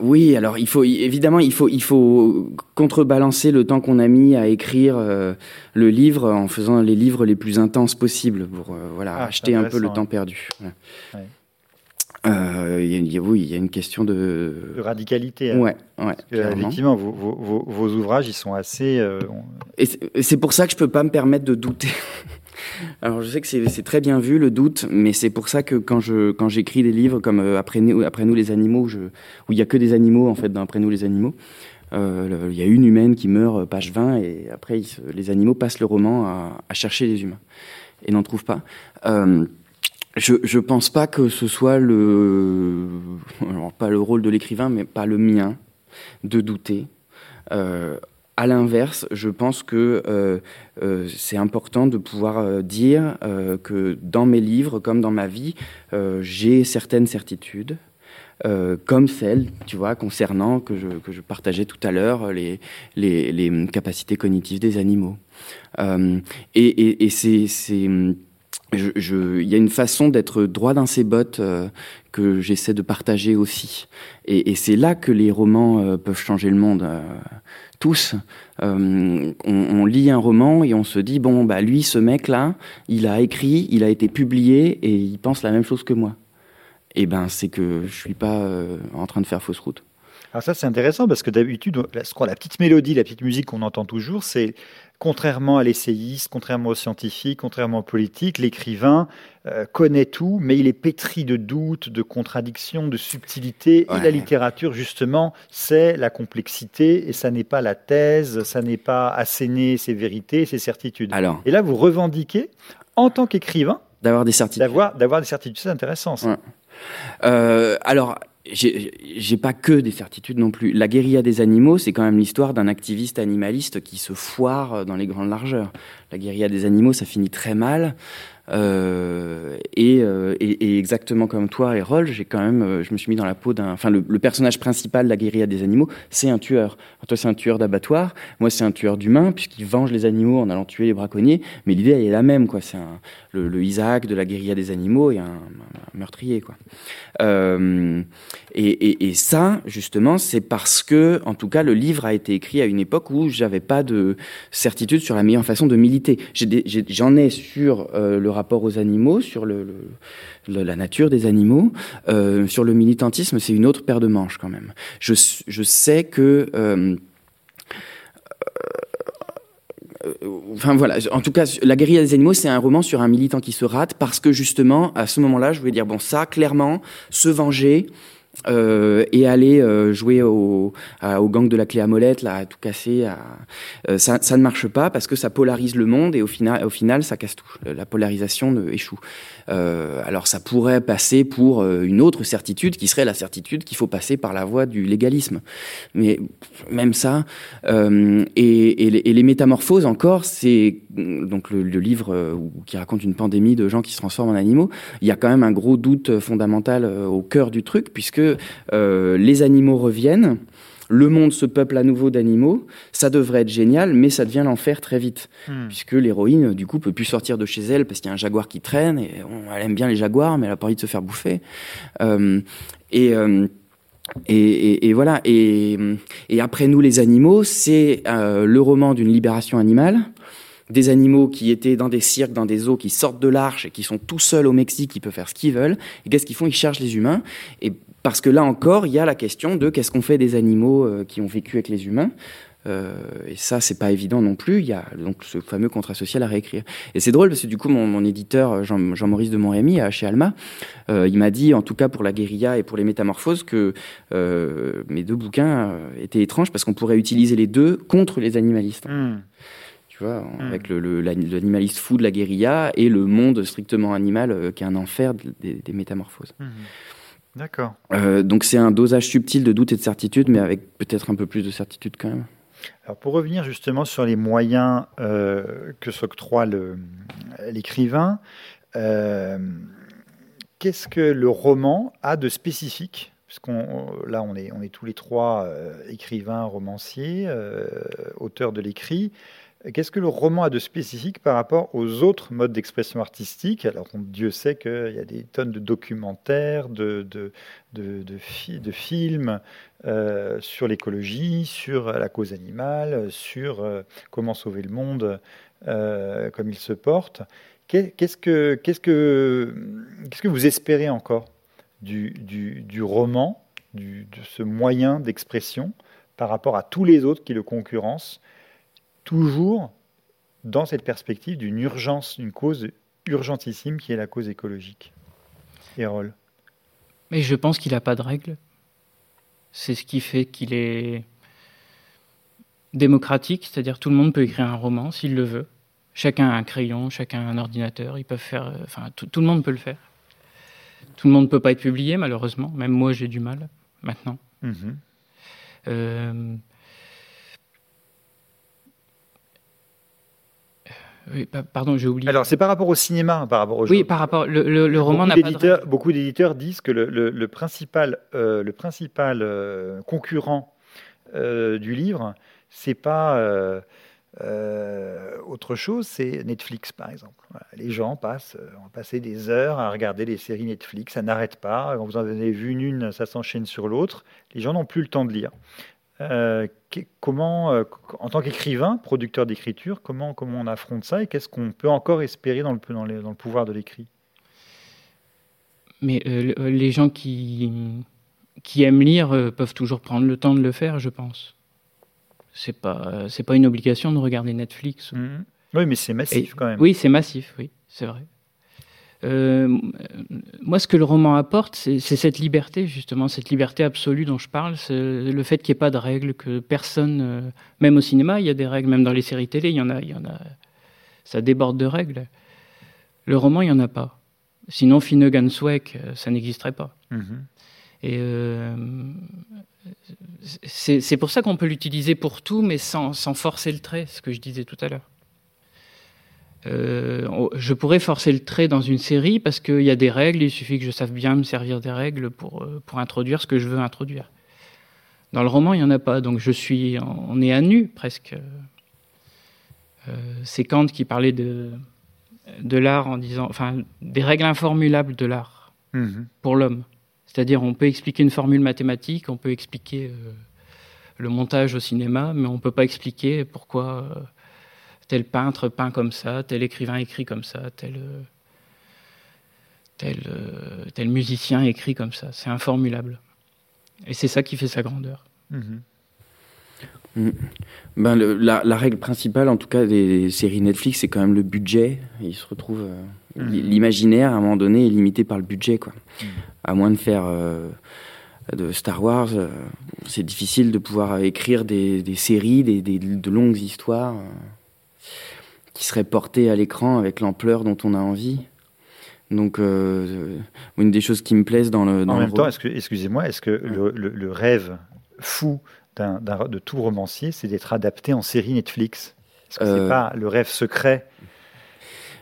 oui, alors il faut évidemment il faut il faut contrebalancer le temps qu'on a mis à écrire euh, le livre en faisant les livres les plus intenses possibles pour euh, voilà ah, acheter un peu le temps perdu. Y a, oui, il y a une question de, de radicalité. Hein. Ouais, ouais. effectivement, vos, vos, vos, ouvrages, ils sont assez. Et c'est pour ça que je peux pas me permettre de douter. Alors je sais que c'est très bien vu le doute, mais c'est pour ça que quand je quand j'écris des livres comme euh, après nous après nous les animaux, où il y a que des animaux en fait dans après nous les animaux, euh, il y a une humaine qui meurt euh, page 20 et après les animaux passent le roman à, chercher les humains et n'en trouvent pas. Je je pense pas que ce soit le pas le rôle de l'écrivain, mais pas le mien de douter. À l'inverse, je pense que euh, euh, c'est important de pouvoir euh, dire que dans mes livres, comme dans ma vie, j'ai certaines certitudes, comme celle, tu vois, concernant que je, que je partageais tout à l'heure, les, les, capacités cognitives des animaux. et, et c'est il y a une façon d'être droit dans ses bottes que j'essaie de partager aussi. Et, et c'est là que les romans peuvent changer le monde tous, euh, on, lit un roman et on se dit bon bah lui ce mec là, il a écrit, il a été publié et il pense la même chose que moi. Et eh ben c'est que je suis pas euh, en train de faire fausse route. Alors ça c'est intéressant parce que d'habitude la, la petite mélodie, la petite musique qu'on entend toujours, c'est contrairement à l'essayiste, contrairement au scientifique, contrairement au politique, l'écrivain euh, connaît tout, mais il est pétri de doutes, de contradictions, de subtilités. Et la littérature, justement, c'est la complexité, et ça n'est pas la thèse, ça n'est pas asséner ses vérités, ses certitudes. Alors, et là, vous revendiquez, en tant qu'écrivain, d'avoir des certitudes. D'avoir, des certitudes, c'est intéressant. Ça. Euh, alors, j'ai pas que des certitudes non plus. La guérilla des animaux, c'est quand même l'histoire d'un activiste animaliste qui se foire dans les grandes largeurs. La guérilla des animaux, ça finit très mal. Euh, et, euh, et, exactement comme toi, Erol, j'ai quand même, euh, je me suis mis dans la peau d'un. Enfin, le, personnage principal de la guérilla des animaux, c'est un tueur. toi, c'est un tueur d'abattoir. Moi, c'est un tueur d'humains, puisqu'il venge les animaux en allant tuer les braconniers. Mais l'idée, elle est la même, quoi. C'est le, Isaac de la guérilla des animaux et un, meurtrier, quoi. Et, et, ça, justement, c'est parce que, en tout cas, le livre a été écrit à une époque où j'avais pas de certitude sur la meilleure façon de militer. J'en ai, sur euh, le rapport aux animaux, sur la nature des animaux. Euh, sur le militantisme, c'est une autre paire de manches quand même. Je, je sais que... Euh, enfin voilà, en tout cas, La guérilla des animaux, c'est un roman sur un militant qui se rate parce que justement, à ce moment-là, je voulais dire, bon, ça, clairement, se venger, euh, et aller euh, jouer au, au, gang de la clé à molette, là, à tout casser, à, euh, ça, ça, ne marche pas parce que ça polarise le monde et au final, au final ça casse tout. La polarisation échoue. Euh, alors ça pourrait passer pour euh, une autre certitude qui serait la certitude qu'il faut passer par la voie du légalisme. Mais même ça, euh, et, et, les, métamorphoses encore, c'est donc le, le livre qui raconte une pandémie de gens qui se transforment en animaux. Il y a quand même un gros doute fondamental au cœur du truc puisque les animaux reviennent le monde se peuple à nouveau d'animaux, ça devrait être génial, mais ça devient l'enfer très vite, hmm. puisque l'héroïne, du coup, peut plus sortir de chez elle parce qu'il y a un jaguar qui traîne, et elle aime bien les jaguars, mais elle a pas envie de se faire bouffer. Euh, euh, et, et, voilà. Et, après nous, les animaux, c'est euh, le roman d'une libération animale des animaux qui étaient dans des cirques, dans des zoos, qui sortent de l'arche et qui sont tout seuls au Mexique, qui peuvent faire ce qu'ils veulent. Et qu'est-ce qu'ils font? Ils cherchent les humains. Et parce que là encore, il y a la question de qu'est-ce qu'on fait des animaux euh, qui ont vécu avec les humains. Euh, et ça, c'est pas évident non plus. Il y a donc ce fameux contrat social à réécrire. Et c'est drôle parce que du coup, mon, mon éditeur Jean-Maurice de Montrémy chez Alma, euh, il m'a dit, en tout cas pour la guérilla et pour les métamorphoses, que euh, mes deux bouquins euh, étaient étranges parce qu'on pourrait utiliser les deux contre les animalistes. Mmh. Tu vois, mmh. avec l'animaliste le, fou de la guérilla et le monde strictement animal euh, qui est un enfer des, des métamorphoses. Mmh. D'accord. Euh, donc c'est un dosage subtil de doute et de certitude, mais avec peut-être un peu plus de certitude quand même. Alors pour revenir justement sur les moyens euh, que s'octroie l'écrivain, euh, qu'est-ce que le roman a de spécifique? Puisqu'on là on est, on est tous les trois écrivains, romanciers, auteurs de l'écrit. Qu'est-ce que le roman a de spécifique par rapport aux autres modes d'expression artistique? Alors, Dieu sait qu'il y a des tonnes de documentaires, de, de, de, de, films euh, sur l'écologie, sur la cause animale, sur comment sauver le monde comme il se porte. Qu'est-ce que, qu'est-ce que, qu'est-ce que vous espérez encore du, du, roman, du, de ce moyen d'expression par rapport à tous les autres qui le concurrencent, toujours dans cette perspective d'une urgence, d'une cause urgentissime qui est la cause écologique. Hérol. Mais je pense qu'il n'a pas de règles. C'est ce qui fait qu'il est démocratique, c'est-à-dire tout le monde peut écrire un roman s'il le veut. Chacun a un crayon, chacun a un ordinateur, ils peuvent faire, euh, enfin tout, le monde peut le faire. Tout le monde ne peut pas être publié malheureusement, même moi j'ai du mal maintenant. Mhm. Euh, oui, pardon, j'ai oublié. Alors, c'est par rapport au cinéma, par rapport au Oui, par rapport. Le, le, roman n'a pas de... Beaucoup d'éditeurs disent que le, principal, le principal euh, concurrent du livre, c'est pas euh, autre chose, c'est Netflix, par exemple. Les gens passent, euh, ont passé des heures à regarder des séries Netflix, ça n'arrête pas. Quand vous en avez vu une, ça s'enchaîne sur l'autre. Les gens n'ont plus le temps de lire. Euh, comment, en tant qu'écrivain, producteur d'écriture, comment, comment on affronte ça et qu'est-ce qu'on peut encore espérer dans le, dans, dans le pouvoir de l'écrit? Mais les gens qui, qui aiment lire peuvent toujours prendre le temps de le faire, je pense c'est pas c'est pas une obligation de regarder Netflix. Mhm. Oui, mais c'est massif quand même. Oui, c'est massif, oui, c'est vrai. Euh, moi, ce que le roman apporte, c'est cette liberté, justement, cette liberté absolue dont je parle, c'est le fait qu'il n'y ait pas de règles, que personne, euh, même au cinéma, il y a des règles, même dans les séries télé, il y en a, il y en a, ça déborde de règles. Le roman, il n'y en a pas. Sinon, Finnegan Swag, euh, ça n'existerait pas. Mhm. Et c'est pour ça qu'on peut l'utiliser pour tout, mais sans, forcer le trait, ce que je disais tout à l'heure. Euh, je pourrais forcer le trait dans une série parce qu'il y a des règles, il suffit que je sache bien me servir des règles pour, euh, pour introduire ce que je veux introduire. Dans le roman, il n'y en a pas, donc je suis, on est à nu presque. Euh, c'est Kant qui parlait de, de l'art en disant, enfin, des règles informulables de l'art mmh pour l'homme. C'est-à-dire, on peut expliquer une formule mathématique, on peut expliquer euh, le montage au cinéma, mais on ne peut pas expliquer pourquoi tel peintre peint comme ça, tel écrivain écrit comme ça, tel, euh, tel, tel musicien écrit comme ça. C'est informulable. Et c'est ça qui fait sa grandeur. Mm-hmm. Mm. Ben la, règle principale, en tout cas des séries Netflix, c'est quand même le budget. Il se retrouve mm. l'imaginaire à un moment donné est limité par le budget, quoi. Mm. À moins de faire euh, de Star Wars, euh, c'est difficile de pouvoir écrire des, séries, des, de longues histoires euh, qui seraient portées à l'écran avec l'ampleur dont on a envie. Donc, une des choses qui me plaisent dans le. en même temps, excusez-moi, est-ce que le, le, rêve fou de tout romancier, c'est d'être adapté en série Netflix? Est-ce que c'est euh. pas le rêve secret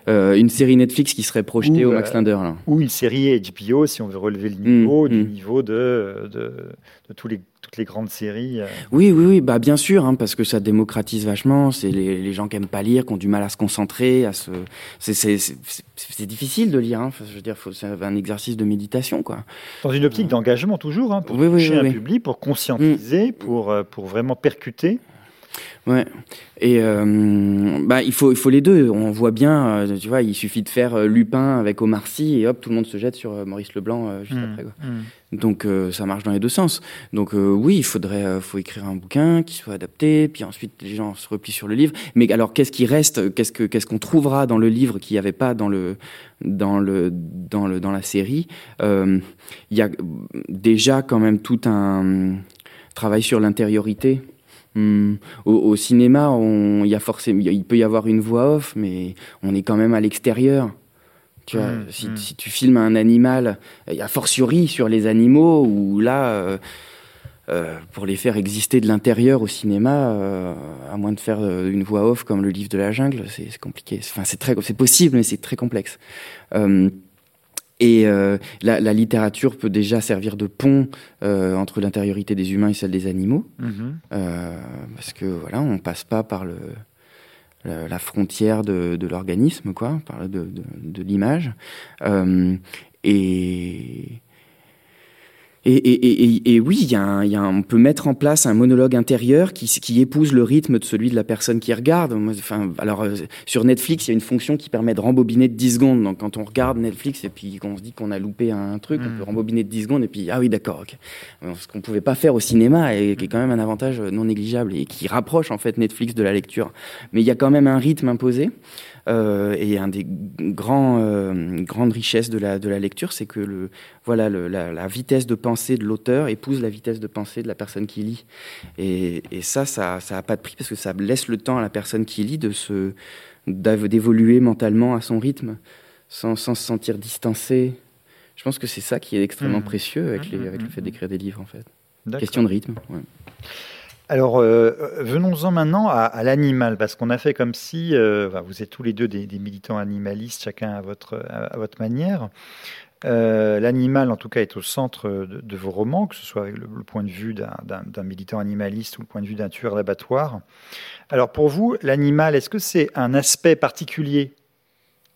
euh, une série Netflix qui serait projetée au Max euh, Linder. Là. Ou une série HBO, si on veut relever le niveau, mm, du mm. niveau de, de, de, tous les toutes les grandes séries. Euh. Oui, oui, oui, bah bien sûr, hein, parce que ça démocratise vachement. C'est les, les, gens qui aiment pas lire, qui ont du mal à se concentrer, à se. C'est difficile de lire. Hein. je veux dire, c'est un exercice de méditation, quoi. Dans une optique d'engagement toujours, hein, pour toucher un public, pour conscientiser, mm. pour pour vraiment percuter. Ouais. Et euh, bah il faut il faut les deux. On voit bien, euh, tu vois, il suffit de faire euh, Lupin avec Omar Sy et hop, tout le monde se jette sur Maurice Leblanc juste mmh, après. Quoi. Mmh. Donc ça marche dans les deux sens. Donc oui, il faudrait faut écrire un bouquin qui soit adapté, puis ensuite les gens se replient sur le livre. Mais alors qu'est-ce qui reste Qu'est-ce que qu'est-ce qu'on trouvera dans le livre qu'il n'y avait pas dans le dans le dans le dans la série? Il y a déjà quand même tout un travail sur l'intériorité Au, cinéma, on, y a forcément, il peut y avoir une voix off, mais on est quand même à l'extérieur. Tu vois, hmm, hmm. si, tu filmes un animal, il y a fortiori sur les animaux, où là, euh, euh, pour les faire exister de l'intérieur au cinéma, euh, à moins de faire une voix off comme le livre de la jungle, c'est compliqué. Enfin, c'est très, c'est possible, mais c'est très complexe. Et euh, la, la, littérature peut déjà servir de pont euh, entre l'intériorité des humains et celle des animaux, Mhm. euh, parce que voilà, on passe pas par le, la, la frontière de, de l'organisme, quoi, par de, de, de l'image. Euh, et et, et, et, et, oui, y a un, y a un, on peut mettre en place un monologue intérieur qui, qui épouse le rythme de celui de la personne qui regarde. Enfin, alors, euh, sur Netflix, il y a une fonction qui permet de rembobiner de 10 secondes. Donc, quand on regarde Netflix et puis qu'on se dit qu'on a loupé un truc, Mm. on peut rembobiner de 10 secondes et puis, ah oui, d'accord, ok. Ce qu'on pouvait pas faire au cinéma et qui est quand même un avantage non négligeable et qui rapproche, en fait, Netflix de la lecture. Mais il y a quand même un rythme imposé. Euh, et un des grands, euh, grandes richesses de la, de la lecture, c'est que le, voilà, le, la, la, vitesse de pensée de l'auteur épouse la vitesse de pensée de la personne qui lit. Et, et ça, ça n'a pas de prix parce que ça laisse le temps à la personne qui lit de se, d'évoluer mentalement à son rythme sans, sans se sentir distancé. Je pense que c'est ça qui est extrêmement Mmh. précieux avec, Mmh, les, avec mmh, le fait d'écrire des livres, en fait. Question de rythme. Ouais. Alors, euh, venons-en maintenant à, l'animal, parce qu'on a fait comme si, euh, vous êtes tous les deux des, militants animalistes, chacun à votre, manière. Euh, L'animal, en tout cas, est au centre de, vos romans, que ce soit avec le, point de vue d'un militant animaliste ou le point de vue d'un tueur d'abattoir. Alors, pour vous, l'animal, est-ce que c'est un aspect particulier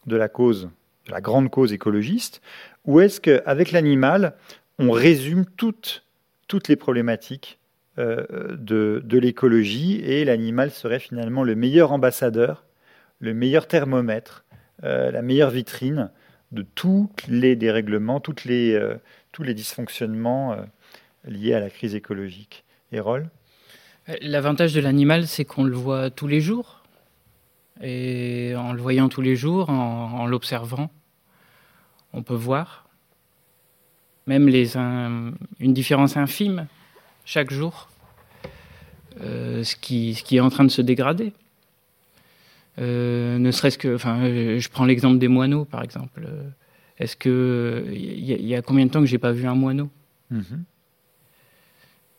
de la cause, de la grande cause écologiste, ou est-ce qu'avec l'animal, on résume toutes, toutes les problématiques euh, de, de l'écologie et l'animal serait finalement le meilleur ambassadeur, le meilleur thermomètre, euh, la meilleure vitrine de tous les dérèglements, toutes les, euh, tous les dysfonctionnements euh, liés à la crise écologique. Hérol L'avantage de l'animal, c'est qu'on le voit tous les jours. Et en le voyant tous les jours, en, en l'observant, on peut voir même les, un, une différence infime chaque jour, euh, ce, qui, ce qui est en train de se dégrader. Euh, ne serait-ce que, enfin, je prends l'exemple des moineaux, par exemple. Est-ce que il y, y, a combien de temps que j'ai pas vu un moineau? -hmm.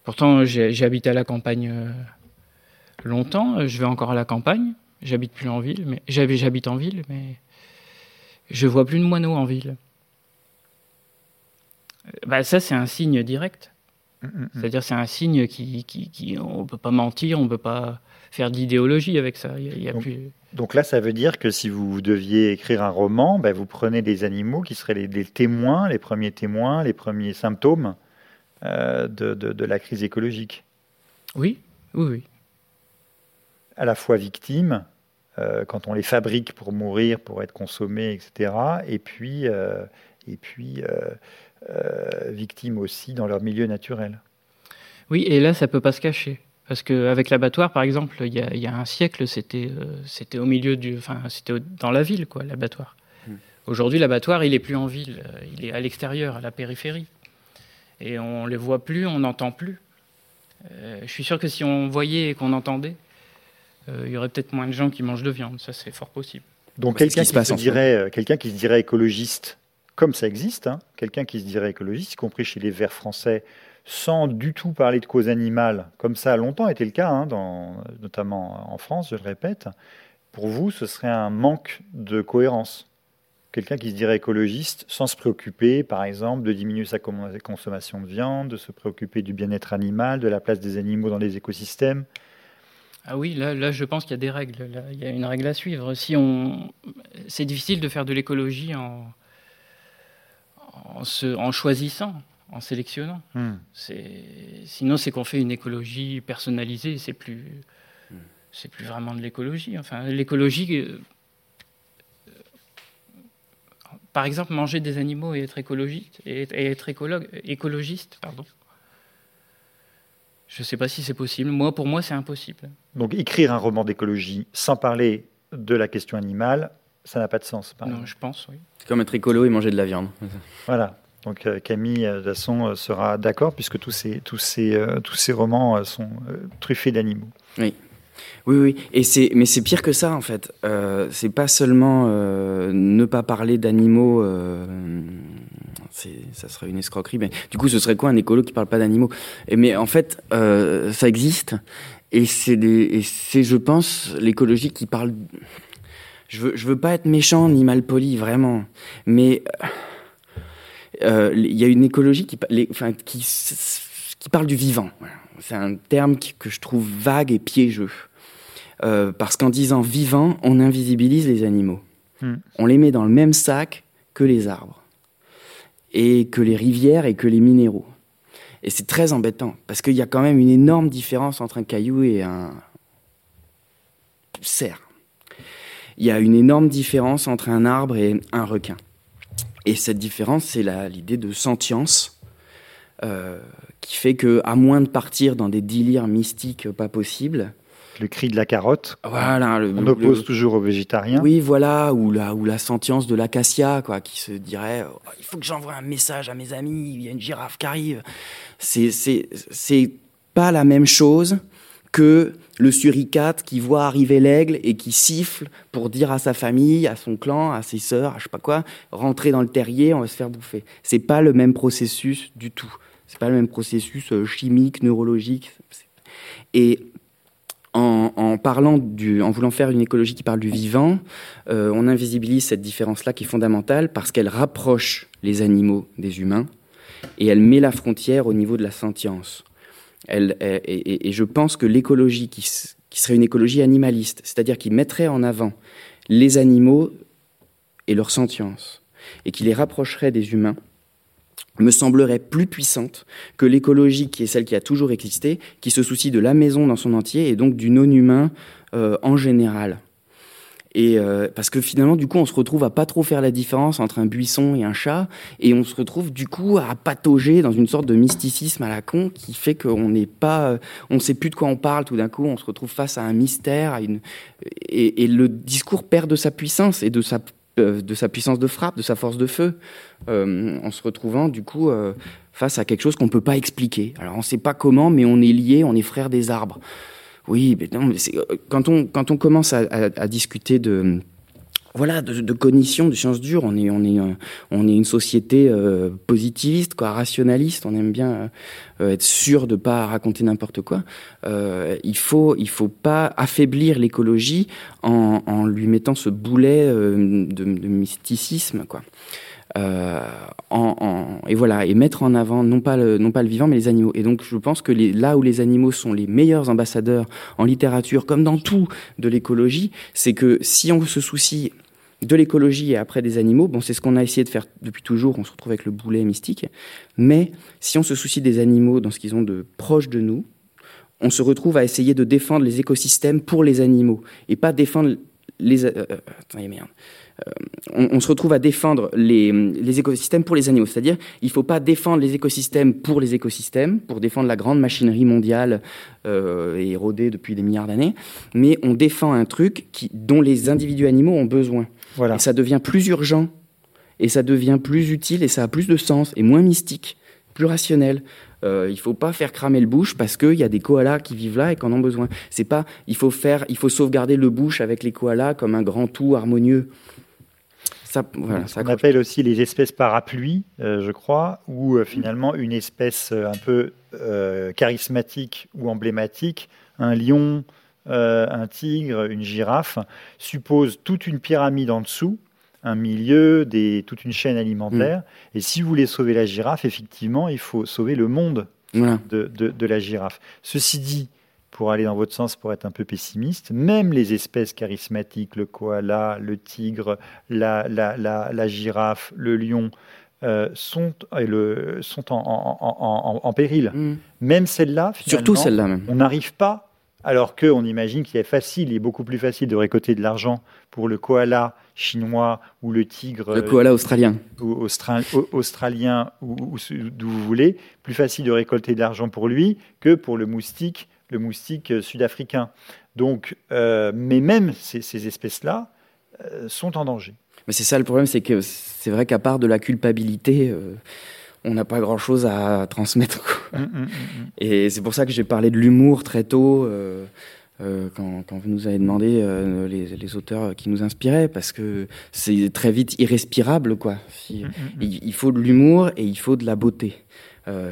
Pourtant, j'ai habité à la campagne euh, longtemps. Je vais encore à la campagne. J'habite plus en ville, mais j'habite en ville, mais je vois plus de moineaux en ville. Bah, ça, c'est un signe direct. Mm -hmm. C'est-à-dire, c'est un signe qui, qui, qui on peut pas mentir, on peut pas faire d'idéologie avec ça. Il y a, donc, plus... donc, là, ça veut dire que si vous deviez écrire un roman, ben, vous prenez des animaux qui seraient les, les, témoins, les premiers témoins, les premiers symptômes euh, de, de, de, la crise écologique. Oui, oui, oui. À la fois victimes, euh, quand on les fabrique pour mourir, pour être consommés, etc. Et puis, euh, et puis victimes aussi dans leur milieu naturel. Oui, et là, ça peut pas se cacher. Parce qu'avec l'abattoir, par exemple, il y, a, il y, a, un siècle, c'était c'était au milieu du. Enfin, c'était dans la ville, quoi, l'abattoir. Mmh. Aujourd'hui, l'abattoir, il est plus en ville, il est à l'extérieur, à la périphérie. Et on les voit plus, on n'entend plus. Euh, je suis sûr que si on voyait et qu'on entendait, euh, il y aurait peut-être moins de gens qui mangent de viande. Ça, c'est fort possible. Donc, quelqu'un qui, se dirait, euh, quelqu'un qui se dirait écologiste, comme ça existe, hein, quelqu'un qui se dirait écologiste, y compris chez les Verts français, sans du tout parler de cause animale, comme ça a longtemps été le cas, hein, notamment en France, je le répète, pour vous, ce serait un manque de cohérence. Quelqu'un qui se dirait écologiste sans se préoccuper, par exemple, de diminuer sa consommation de viande, de se préoccuper du bien-être animal, de la place des animaux dans les écosystèmes. Ah oui, là, je pense qu'il y a des règles. Il y a une règle à suivre. Si on, c'est difficile de faire de l'écologie en, en, se, en choisissant en sélectionnant. Hmm. Sinon, c'est qu'on fait une écologie personnalisée. C'est plus, c'est plus vraiment de l'écologie. Enfin, l'écologie. Euh, par exemple, manger des animaux et être écologiste et, et être écologue, écologiste, pardon. Je ne sais pas si c'est possible. Moi, pour moi, c'est impossible. Donc, écrire un roman d'écologie sans parler de la question animale, ça n'a pas de sens. non, exemple. je pense, oui. C'est comme être écolo et manger de la viande. Voilà. Donc euh, Camille euh, Dasson euh, sera d'accord puisque tous ces, tous ces, euh, tous ces romans sont euh, truffés d'animaux. Oui. Oui, oui. Et c'est, mais c'est pire que ça en fait. Euh, c'est pas seulement ne pas parler d'animaux. c'est, ça serait une escroquerie. Mais du coup, ce serait quoi un écolo qui parle pas d'animaux? Et, Mais en fait, ça existe. Et c'est, des, et c'est, je pense, l'écologie qui parle. Je veux, je veux pas être méchant ni mal poli, vraiment. Mais il y a une écologie qui, enfin, qui, qui parle du vivant. C'est un terme que je trouve vague et piégeux. parce qu'en disant vivant, on invisibilise les animaux. Hmm. On les met dans le même sac que les arbres, et que les rivières et que les minéraux. Et c'est très embêtant, parce qu'il y a quand même une énorme différence entre un caillou et un cerf. Il y a une énorme différence entre un arbre et un requin. Et cette différence, c'est l'idée de sentience, euh, qui fait que, à moins de partir dans des délires mystiques pas possibles, le cri de la carotte. Voilà, on oppose toujours aux végétariens. Oui, voilà, ou la, ou la sentience de l'acacia, quoi, qui se dirait oh, il faut que j'envoie un message à mes amis, il y a une girafe qui arrive. C'est, c'est, c'est pas la même chose que le suricate qui voit arriver l'aigle et qui siffle pour dire à sa famille, à son clan, à ses sœurs, à je sais pas quoi, rentrer dans le terrier, on va se faire bouffer. C'est pas le même processus du tout. C'est pas le même processus euh, chimique, neurologique. Et en, parlant du, en voulant faire une écologie qui parle du vivant, euh, on invisibilise cette différence-là qui est fondamentale parce qu'elle rapproche les animaux des humains et elle met la frontière au niveau de la sentience. Elle, et, je pense que l'écologie qui, qui, serait une écologie animaliste, c'est-à-dire qui mettrait en avant les animaux et leur sentience, et qui les rapprocherait des humains, me semblerait plus puissante que l'écologie qui est celle qui a toujours existé, qui se soucie de la maison dans son entier et donc du non-humain euh, en général. Et euh, parce que finalement, du coup, on se retrouve à pas trop faire la différence entre un buisson et un chat, et on se retrouve du coup à patauger dans une sorte de mysticisme à la con qui fait qu'on n'est pas, on sait plus de quoi on parle. Tout d'un coup, on se retrouve face à un mystère, à une, et, et le discours perd de sa puissance et de sa euh, de sa puissance de frappe, de sa force de feu, euh, en se retrouvant du coup euh, face à quelque chose qu'on ne peut pas expliquer. Alors on ne sait pas comment, mais on est liés, on est frères des arbres. Oui, mais non, mais quand on quand on commence à discuter de voilà, de, cognition, de sciences dures. On est, on est, euh, on est une société euh, positiviste, quoi, rationaliste. On aime bien euh, être sûr de pas raconter n'importe quoi. il faut, il faut pas affaiblir l'écologie en, en, lui mettant ce boulet de, de, mysticisme, quoi. En, et voilà, et mettre en avant non pas le, non pas le vivant, mais les animaux. Et donc, je pense que là où les animaux sont les meilleurs ambassadeurs en littérature, comme dans tout de l'écologie, c'est que si on se soucie de l'écologie et après des animaux. Bon, c'est ce qu'on a essayé de faire depuis toujours. On se retrouve avec le boulet mystique. Mais si on se soucie des animaux dans ce qu'ils ont de proche de nous, on se retrouve à essayer de défendre les écosystèmes pour les animaux et pas défendre les. Euh, euh attendez, merde. Euh, on, se retrouve à défendre les, les écosystèmes pour les animaux. C'est-à-dire, il ne faut pas défendre les écosystèmes pour les écosystèmes, pour défendre la grande machinerie mondiale euh, érodée depuis des milliards d'années, mais on défend un truc qui, dont les individus animaux ont besoin. Et ça devient plus urgent, et ça devient plus utile, et ça a plus de sens, et moins mystique, plus rationnel. Euh, il faut pas faire cramer le bush parce qu'il y a des koalas qui vivent là et qui en ont besoin. C'est pas, il faut faire, il faut sauvegarder le bush avec les koalas comme un grand tout harmonieux. Ça, voilà, ça on appelle aussi les espèces parapluies, euh, je crois, où euh, finalement une espèce un peu charismatique ou emblématique, un lion, euh, un tigre, une girafe, suppose toute une pyramide en dessous, un milieu, des, toute une chaîne alimentaire. Mm. Et si vous voulez sauver la girafe, effectivement, il faut sauver le monde de, la girafe. Ceci dit, pour aller dans votre sens, pour être un peu pessimiste, même les espèces charismatiques, le koala, le tigre, la, la, girafe, le lion, euh, sont, le, sont en, péril. Mm. Même celles-là, surtout celles-là On n'arrive pas alors qu'on imagine qu'il est facile, il est beaucoup plus facile de récolter de l'argent pour le koala chinois ou le tigre. Le koala australien. Ou australien ou, d'où vous voulez. Plus facile de récolter de l'argent pour lui que pour le moustique, le moustique euh, sud-africain. Donc, euh, mais même ces, espèces-là euh, sont en danger. Mais c'est ça le problème, c'est que c'est vrai qu'à part de la culpabilité on n'a pas grand-chose à transmettre. Mm, mm, mm, et c'est pour ça que j'ai parlé de l'humour très tôt. Quand, vous nous avez demandé les, auteurs qui nous inspiraient, parce que c'est très vite irrespirable, quoi. il, faut de l'humour et il faut de la beauté.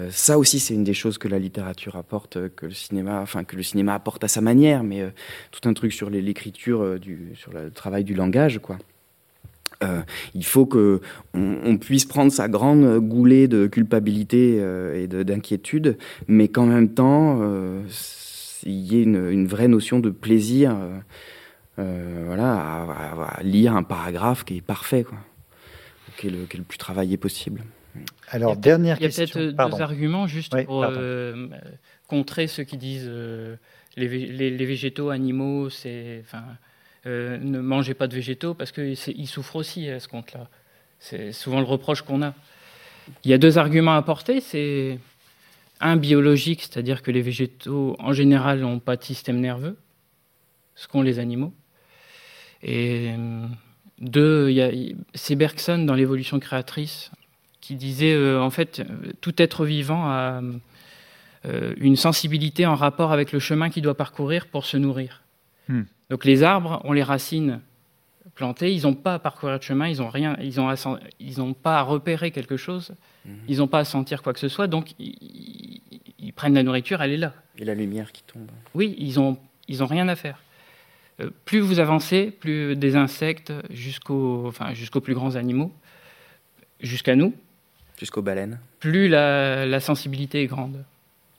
Ça aussi, c'est une des choses que la littérature apporte, que le cinéma, enfin que le cinéma apporte à sa manière, mais tout un truc sur l'écriture, sur le travail du langage. Euh, il faut que on, puisse prendre sa grande goulée de culpabilité euh, et d'inquiétude, mais qu'en même temps, euh, il y ait une, vraie notion de plaisir, voilà, à, lire un paragraphe qui est parfait, quoi, qui est le plus travaillé possible. Alors, dernière question. Il y a peut-être deux arguments juste pour contrer ceux qui disent les, les, les, végétaux, animaux, c'est, enfin, euh, ne mangez pas de végétaux parce qu'ils souffrent aussi à ce compte-là. C'est souvent le reproche qu'on a. Il y a deux arguments à porter. C'est un biologique, c'est-à-dire que les végétaux en général n'ont pas de système nerveux, ce qu'ont les animaux. Et euh, deux, c'est Bergson dans l'évolution créatrice qui disait euh, en fait tout être vivant a une sensibilité en rapport avec le chemin qu'il doit parcourir pour se nourrir. Hmm. Donc les arbres ont les racines plantées, ils n'ont pas à parcourir de chemin, ils n'ont rien, ils ont, ils ont pas à repérer quelque chose, hmm. ils n'ont pas à sentir quoi que ce soit, donc ils, prennent la nourriture, elle est là. Et la lumière qui tombe. Oui, ils ont, ils ont rien à faire. Euh, plus vous avancez, plus des insectes jusqu'aux, enfin, jusqu'aux plus grands animaux, jusqu'à nous. Jusqu'aux baleines. Plus la sensibilité est grande.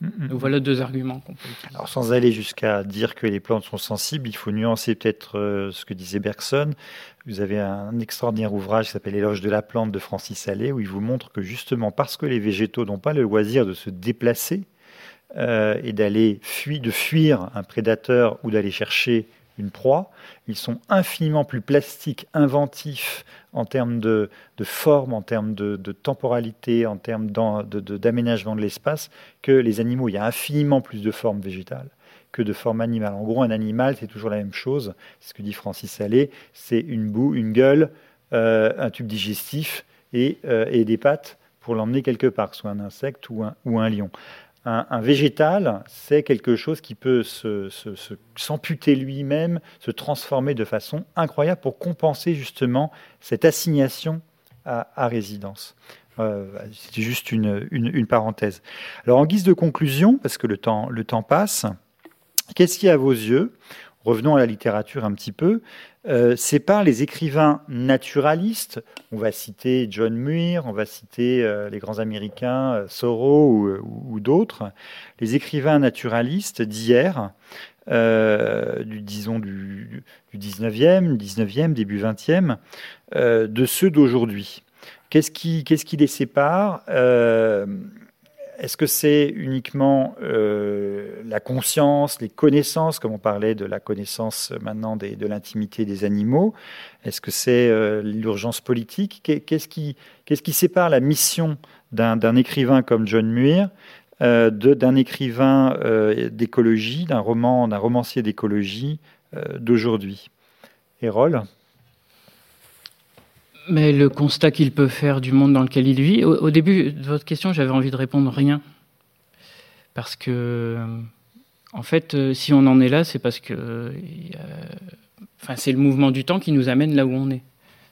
Donc voilà deux arguments qu'on peut utiliser. Alors sans aller jusqu'à dire que les plantes sont sensibles, il faut nuancer peut-être euh, ce que disait Bergson. Vous avez un extraordinaire ouvrage qui s'appelle Éloge de la plante de Francis Allais, où il vous montre que justement parce que les végétaux n'ont pas le loisir de se déplacer euh, et d'aller fuir, de fuir un prédateur ou d'aller chercher proie, ils sont infiniment plus plastiques, inventifs en termes de, forme, en termes de, temporalité, en termes d'aménagement de, l'espace que les animaux. Il y a infiniment plus de formes végétales que de formes animales. En gros, un animal, c'est toujours la même chose. C'est ce que dit Francis Allais. C'est une boue, une gueule, euh, un tube digestif euh, et, des pattes pour l'emmener quelque part, soit un insecte ou un lion. Un, végétal, c'est quelque chose qui peut s'amputer lui-même, se transformer de façon incroyable pour compenser justement cette assignation à, résidence. Euh, C'était juste une, parenthèse. Alors en guise de conclusion, parce que le temps, le temps passe, qu'est-ce qui à vos yeux, revenons à la littérature un petit peu, euh, c'est par les écrivains naturalistes. On va citer John Muir, on va citer euh, les grands américains, euh, Thoreau ou, d'autres. Les écrivains naturalistes d'hier, du, disons du, du 19e, 19e, début 20e, de ceux d'aujourd'hui. Qu'est-ce qui les sépare? Est-ce que c'est uniquement euh, la conscience, les connaissances, comme on parlait de la connaissance maintenant de l'intimité des animaux? Est-ce que c'est euh, l'urgence politique? Qu'est-ce qui, sépare la mission d'un écrivain comme John Muir euh, d'un écrivain d'écologie, d'un roman, d'un romancier d'écologie d'aujourd'hui? Mais le constat qu'il peut faire du monde dans lequel il vit, au, début de votre question, j'avais envie de répondre rien. Parce que, en fait, euh, si on en est là, c'est parce que enfin, c'est le mouvement du temps qui nous amène là où on est.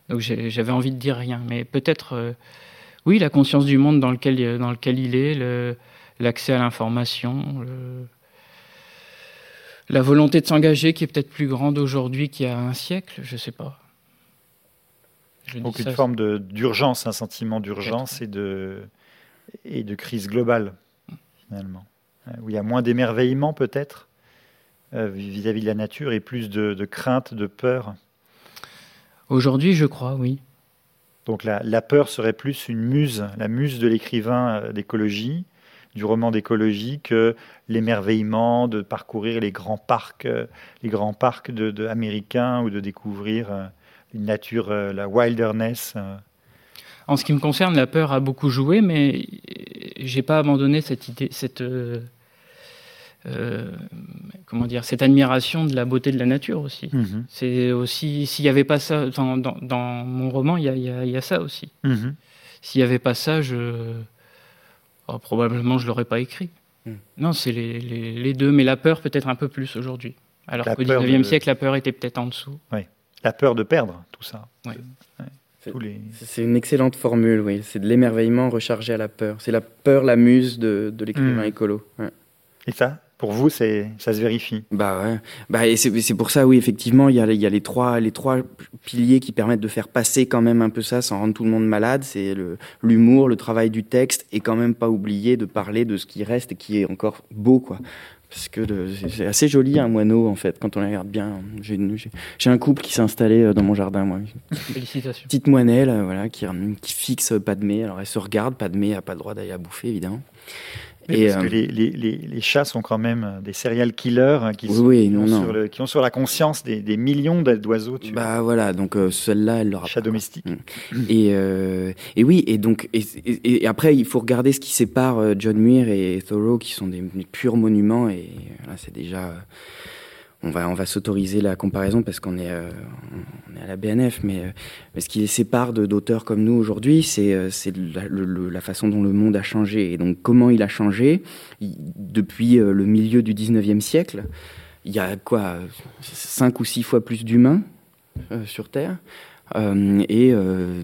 Donc j'avais envie de dire rien. Mais peut-être, euh, oui, la conscience du monde dans lequel, dans lequel il est, l'accès à l'information, la volonté de s'engager qui est peut-être plus grande aujourd'hui qu'il y a un siècle, je ne sais pas. Donc une forme d'urgence, un sentiment d'urgence et de, et de crise globale, finalement. Euh, où il y a moins d'émerveillement peut-être euh, vis-à-vis de la nature et plus de, crainte, de peur. Aujourd'hui, je crois, oui. Donc la, la, peur serait plus une muse, la muse de l'écrivain euh, d'écologie, du roman d'écologie, que l'émerveillement de parcourir les grands parcs, les grands parcs de, américains ou de découvrir une nature, euh, la wilderness. Euh. En ce qui me concerne, la peur a beaucoup joué, mais j'ai pas abandonné cette idée, cette euh, comment dire, cette admiration de la beauté de la nature aussi. Mhm. C'est aussi, s'il n'y avait pas ça dans, dans, mon roman, il y a, y a, ça aussi. Mhm. S'il n'y avait pas ça, je oh, probablement je l'aurais pas écrit. Mhm. Non, c'est les, les, deux, mais la peur peut-être un peu plus aujourd'hui. Alors qu'au 19e siècle, la peur était peut-être en dessous. Oui. La peur de perdre tout ça. C'est une excellente formule, oui. C'est de l'émerveillement rechargé à la peur. C'est la peur, la muse de, l'écrivain hmm. écolo. Et ça, pour vous, ça se vérifie. Bah ouais. Bah et c'est pour ça, oui, effectivement, il y a, il y a les trois, les trois piliers qui permettent de faire passer quand même un peu ça, sans rendre tout le monde malade. C'est l'humour, le, travail du texte, et quand même pas oublier de parler de ce qui reste et qui est encore beau, quoi. Parce que c'est assez joli un moineau en fait quand on la regarde bien. J'ai un couple qui s'est installé euh, dans mon jardin moi. Félicitations. Petite moinelle voilà qui, qui fixe Padmé. Alors elle se regarde, Padmé a pas le droit d'aller à bouffer évidemment parce que euh, les, chats sont quand même des serial killers hein, qui, sont, qui, ont Sur la conscience des, millions d'oiseaux. Bah voilà, donc euh, celle-là, elle l'aura. Chat domestique. Mm. Et, euh, et oui, et donc et, après il faut regarder ce qui sépare John Muir et Thoreau, qui sont des, purs monuments, et là c'est déjà on va, on va s'autoriser la comparaison parce qu'on est, euh, on est à la BNF, mais, euh, mais ce qui les sépare d'auteurs comme nous aujourd'hui, c'est euh, la, façon dont le monde a changé. Et donc, comment il a changé? Depuis le milieu du 19e siècle Il y a quoi Cinq ou six fois plus d'humains sur Terre et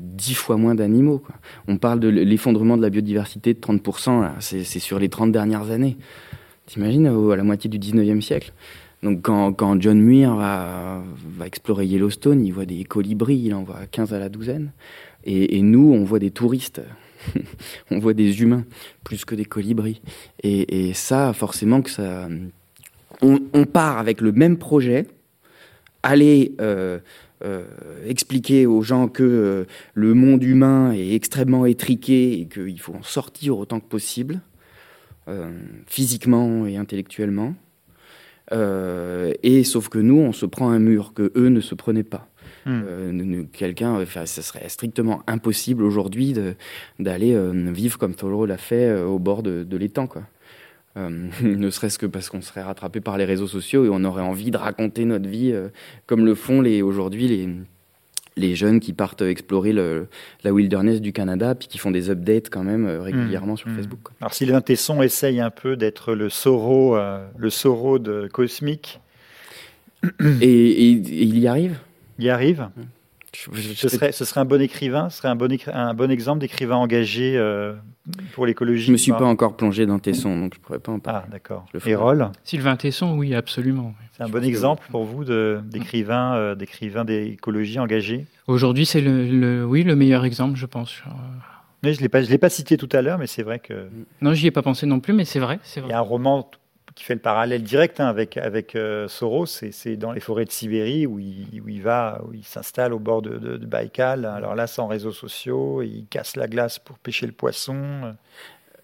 dix fois moins d'animaux. On parle de l'effondrement de la biodiversité de 30%, c'est sur les 30 dernières années. T'imagines, à la moitié du 19e siècle? Donc quand, John Muir va, explorer Yellowstone, il voit des colibris, il en voit 15 à la douzaine. Et, nous, on voit des touristes, on voit des humains plus que des colibris. Et, ça, forcément que ça... On, part avec le même projet, aller euh, euh, expliquer aux gens que euh, le monde humain est extrêmement étriqué et qu'il faut en sortir autant que possible, physiquement et intellectuellement. Euh, et sauf que nous, on se prend un mur que eux ne se prenaient pas. Hmm. Euh, quelqu'un, enfin, ce serait strictement impossible aujourd'hui d'aller euh, vivre comme Thoreau l'a fait au bord de, de l'étang, quoi. ne serait-ce que parce qu'on serait rattrapé par les réseaux sociaux et on aurait envie de raconter notre vie comme le font les aujourd'hui les les jeunes qui partent explorer le, la wilderness du Canada, puis qui font des updates quand même euh, régulièrement sur mmh. Facebook. Alors Sylvain Tesson essaye un peu d'être le Soro, euh, le Soro de cosmique. Et, il y arrive? Il y arrive. Ce, serait, ce serait un bon écrivain, ce serait un bon, un bon exemple d'écrivain engagé euh, pour l'écologie. Je me suis pas encore plongé dans Tesson, donc je pourrais pas en parler. Ah d'accord. Et Roll? Sylvain Tesson, oui, absolument. C'est un bon exemple pour vous d'écrivain euh, d'écrivain d'écologie engagé? Aujourd'hui, c'est le, oui, le meilleur exemple, je pense. Mais je ne l'ai pas, cité tout à l'heure, mais c'est vrai que... Non, j'y ai pas pensé non plus, mais c'est vrai, Il y a un roman qui fait le parallèle direct hein, avec, avec euh, Soros, c'est dans les forêts de Sibérie où il, où il va, où il s'installe au bord de, de, Baïkal. Alors là, sans réseaux sociaux, il casse la glace pour pêcher le poisson.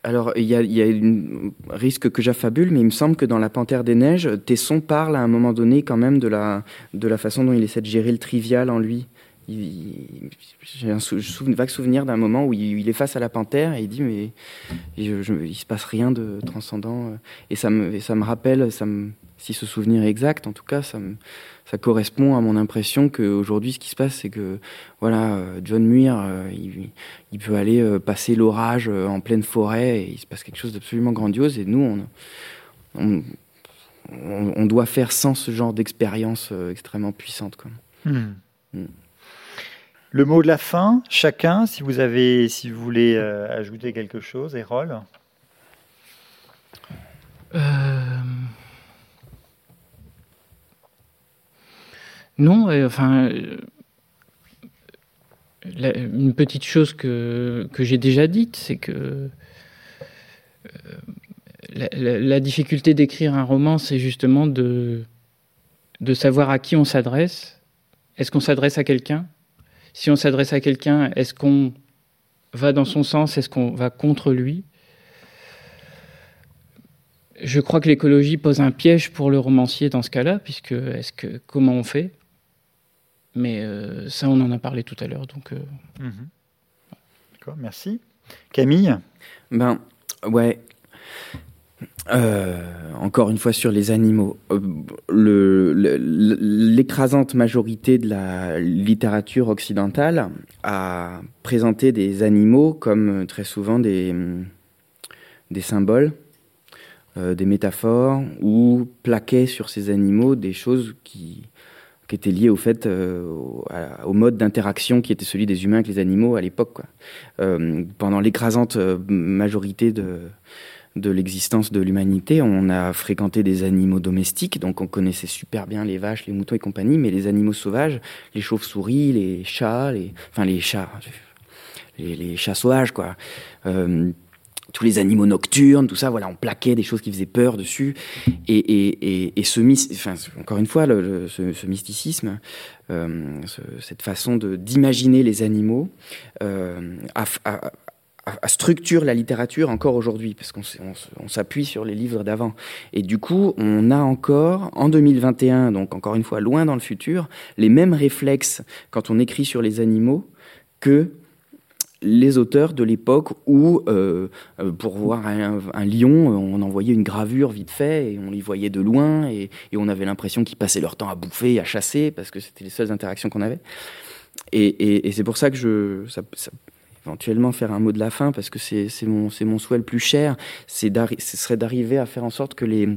Alors, il y a, y a un risque que j'affabule, mais il me semble que dans La Panthère des Neiges, Tesson parle à un moment donné quand même de la, de la façon dont il essaie de gérer le trivial en lui. J'ai un vague souvenir d'un moment où il, est face à la panthère et il dit mais je, je, il se passe rien de transcendant et ça me, ça me rappelle, ça me, si ce souvenir est exact, en tout cas, ça, ça correspond à mon impression qu'aujourd'hui, ce qui se passe, c'est que voilà, euh, John Muir, euh, il, peut aller euh, passer l'orage en pleine forêt et il se passe quelque chose d'absolument grandiose. Et nous, on, on, doit faire sans ce genre d'expérience extrêmement puissante. Quoi. Hmm. Hmm. Le mot de la fin, chacun, si vous avez, si vous voulez ajouter quelque chose, Erol. Non, enfin, une petite chose que, j'ai déjà dite, c'est que euh, la, difficulté d'écrire un roman, c'est justement de savoir à qui on s'adresse. Est-ce qu'on s'adresse à quelqu'un? Si on s'adresse à quelqu'un, est-ce qu'on va dans son sens? Est-ce qu'on va contre lui? Je crois que l'écologie pose un piège pour le romancier dans ce cas-là, puisque est-ce que comment on fait? Mais euh, ça, on en a parlé tout à l'heure. Donc, euh, mhm. D'accord, merci. Camille? Ben, ouais. Euh, encore une fois sur les animaux. L'écrasante majorité de la littérature occidentale a présenté des animaux comme très souvent des, des symboles, des métaphores, ou plaquait sur ces animaux des choses qui, qui était lié au fait, euh, au, mode d'interaction qui était celui des humains avec les animaux à l'époque. Euh, pendant l'écrasante euh, majorité de, de l'existence de l'humanité. On a fréquenté des animaux domestiques, donc on connaissait super bien les vaches, les moutons et compagnie, mais les animaux sauvages, les chauves-souris, les chats, les, enfin les chats, les, chats sauvages, quoi. Euh, tous les animaux nocturnes, tout ça, voilà, on plaquait des choses qui faisaient peur dessus. Et, et, et, ce, enfin, encore une fois, ce, mysticisme, euh, cette façon d'imaginer les animaux, euh, structure la littérature encore aujourd'hui, parce qu'on on, s'appuie sur les livres d'avant. Et du coup, on a encore, en 2021, donc encore une fois loin dans le futur, les mêmes réflexes quand on écrit sur les animaux que les auteurs de l'époque où, euh, euh, pour voir un, lion, on envoyait une gravure vite fait et on les voyait de loin et, on avait l'impression qu'ils passaient leur temps à bouffer, à chasser parce que c'était les seules interactions qu'on avait. Et, c'est pour ça que je, éventuellement faire un mot de la fin parce que c'est mon, mon souhait le plus cher, c'est ce serait d'arriver à faire en sorte que les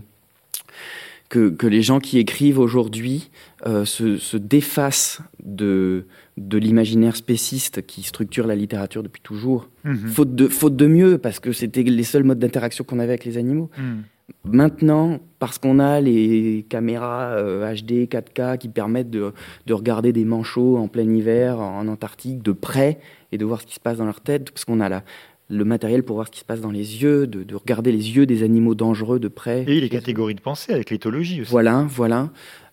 que, les gens qui écrivent aujourd'hui euh, se, se, défacent de, de l'imaginaire spéciste qui structure la littérature depuis toujours, mhm. faute, de, faute de mieux, parce que c'était les seuls modes d'interaction qu'on avait avec les animaux. Mhm. Maintenant, parce qu'on a les caméras HD, euh, 4K qui permettent de, de, regarder des manchots en plein hiver en Antarctique de près et de voir ce qui se passe dans leur tête, parce qu'on a la, le matériel pour voir ce qui se passe dans les yeux, de, regarder les yeux des animaux dangereux de près. Et les catégories de pensée avec l'éthologie aussi. Voilà, voilà.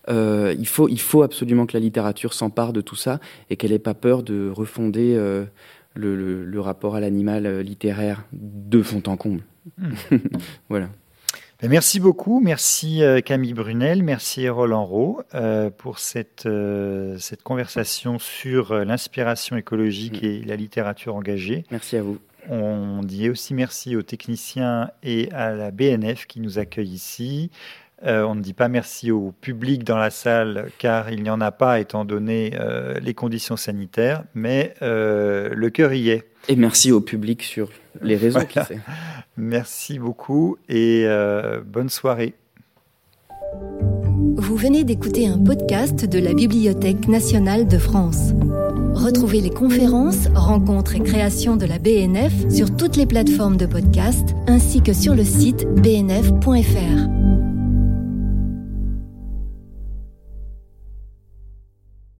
Euh, il, faut, il faut absolument que la littérature s'empare de tout ça et qu'elle n'ait pas peur de refonder euh, le, rapport à l'animal littéraire de fond en comble. Hmm. voilà. Ben, merci beaucoup, merci Camille Brunel, merci Roland Rowe pour cette, cette conversation sur l'inspiration écologique hmm. et la littérature engagée. Merci à vous. On dit aussi merci aux techniciens et à la BNF qui nous accueillent ici. Euh, on ne dit pas merci au public dans la salle car il n'y en a pas étant donné euh, les conditions sanitaires, mais euh, le cœur y est. Et merci au public sur les réseaux. Merci beaucoup et bonne soirée. Vous venez d'écouter un podcast de la Bibliothèque nationale de France. Retrouvez les conférences, rencontres et créations de la BNF sur toutes les plateformes de podcast ainsi que sur le site bnf.fr.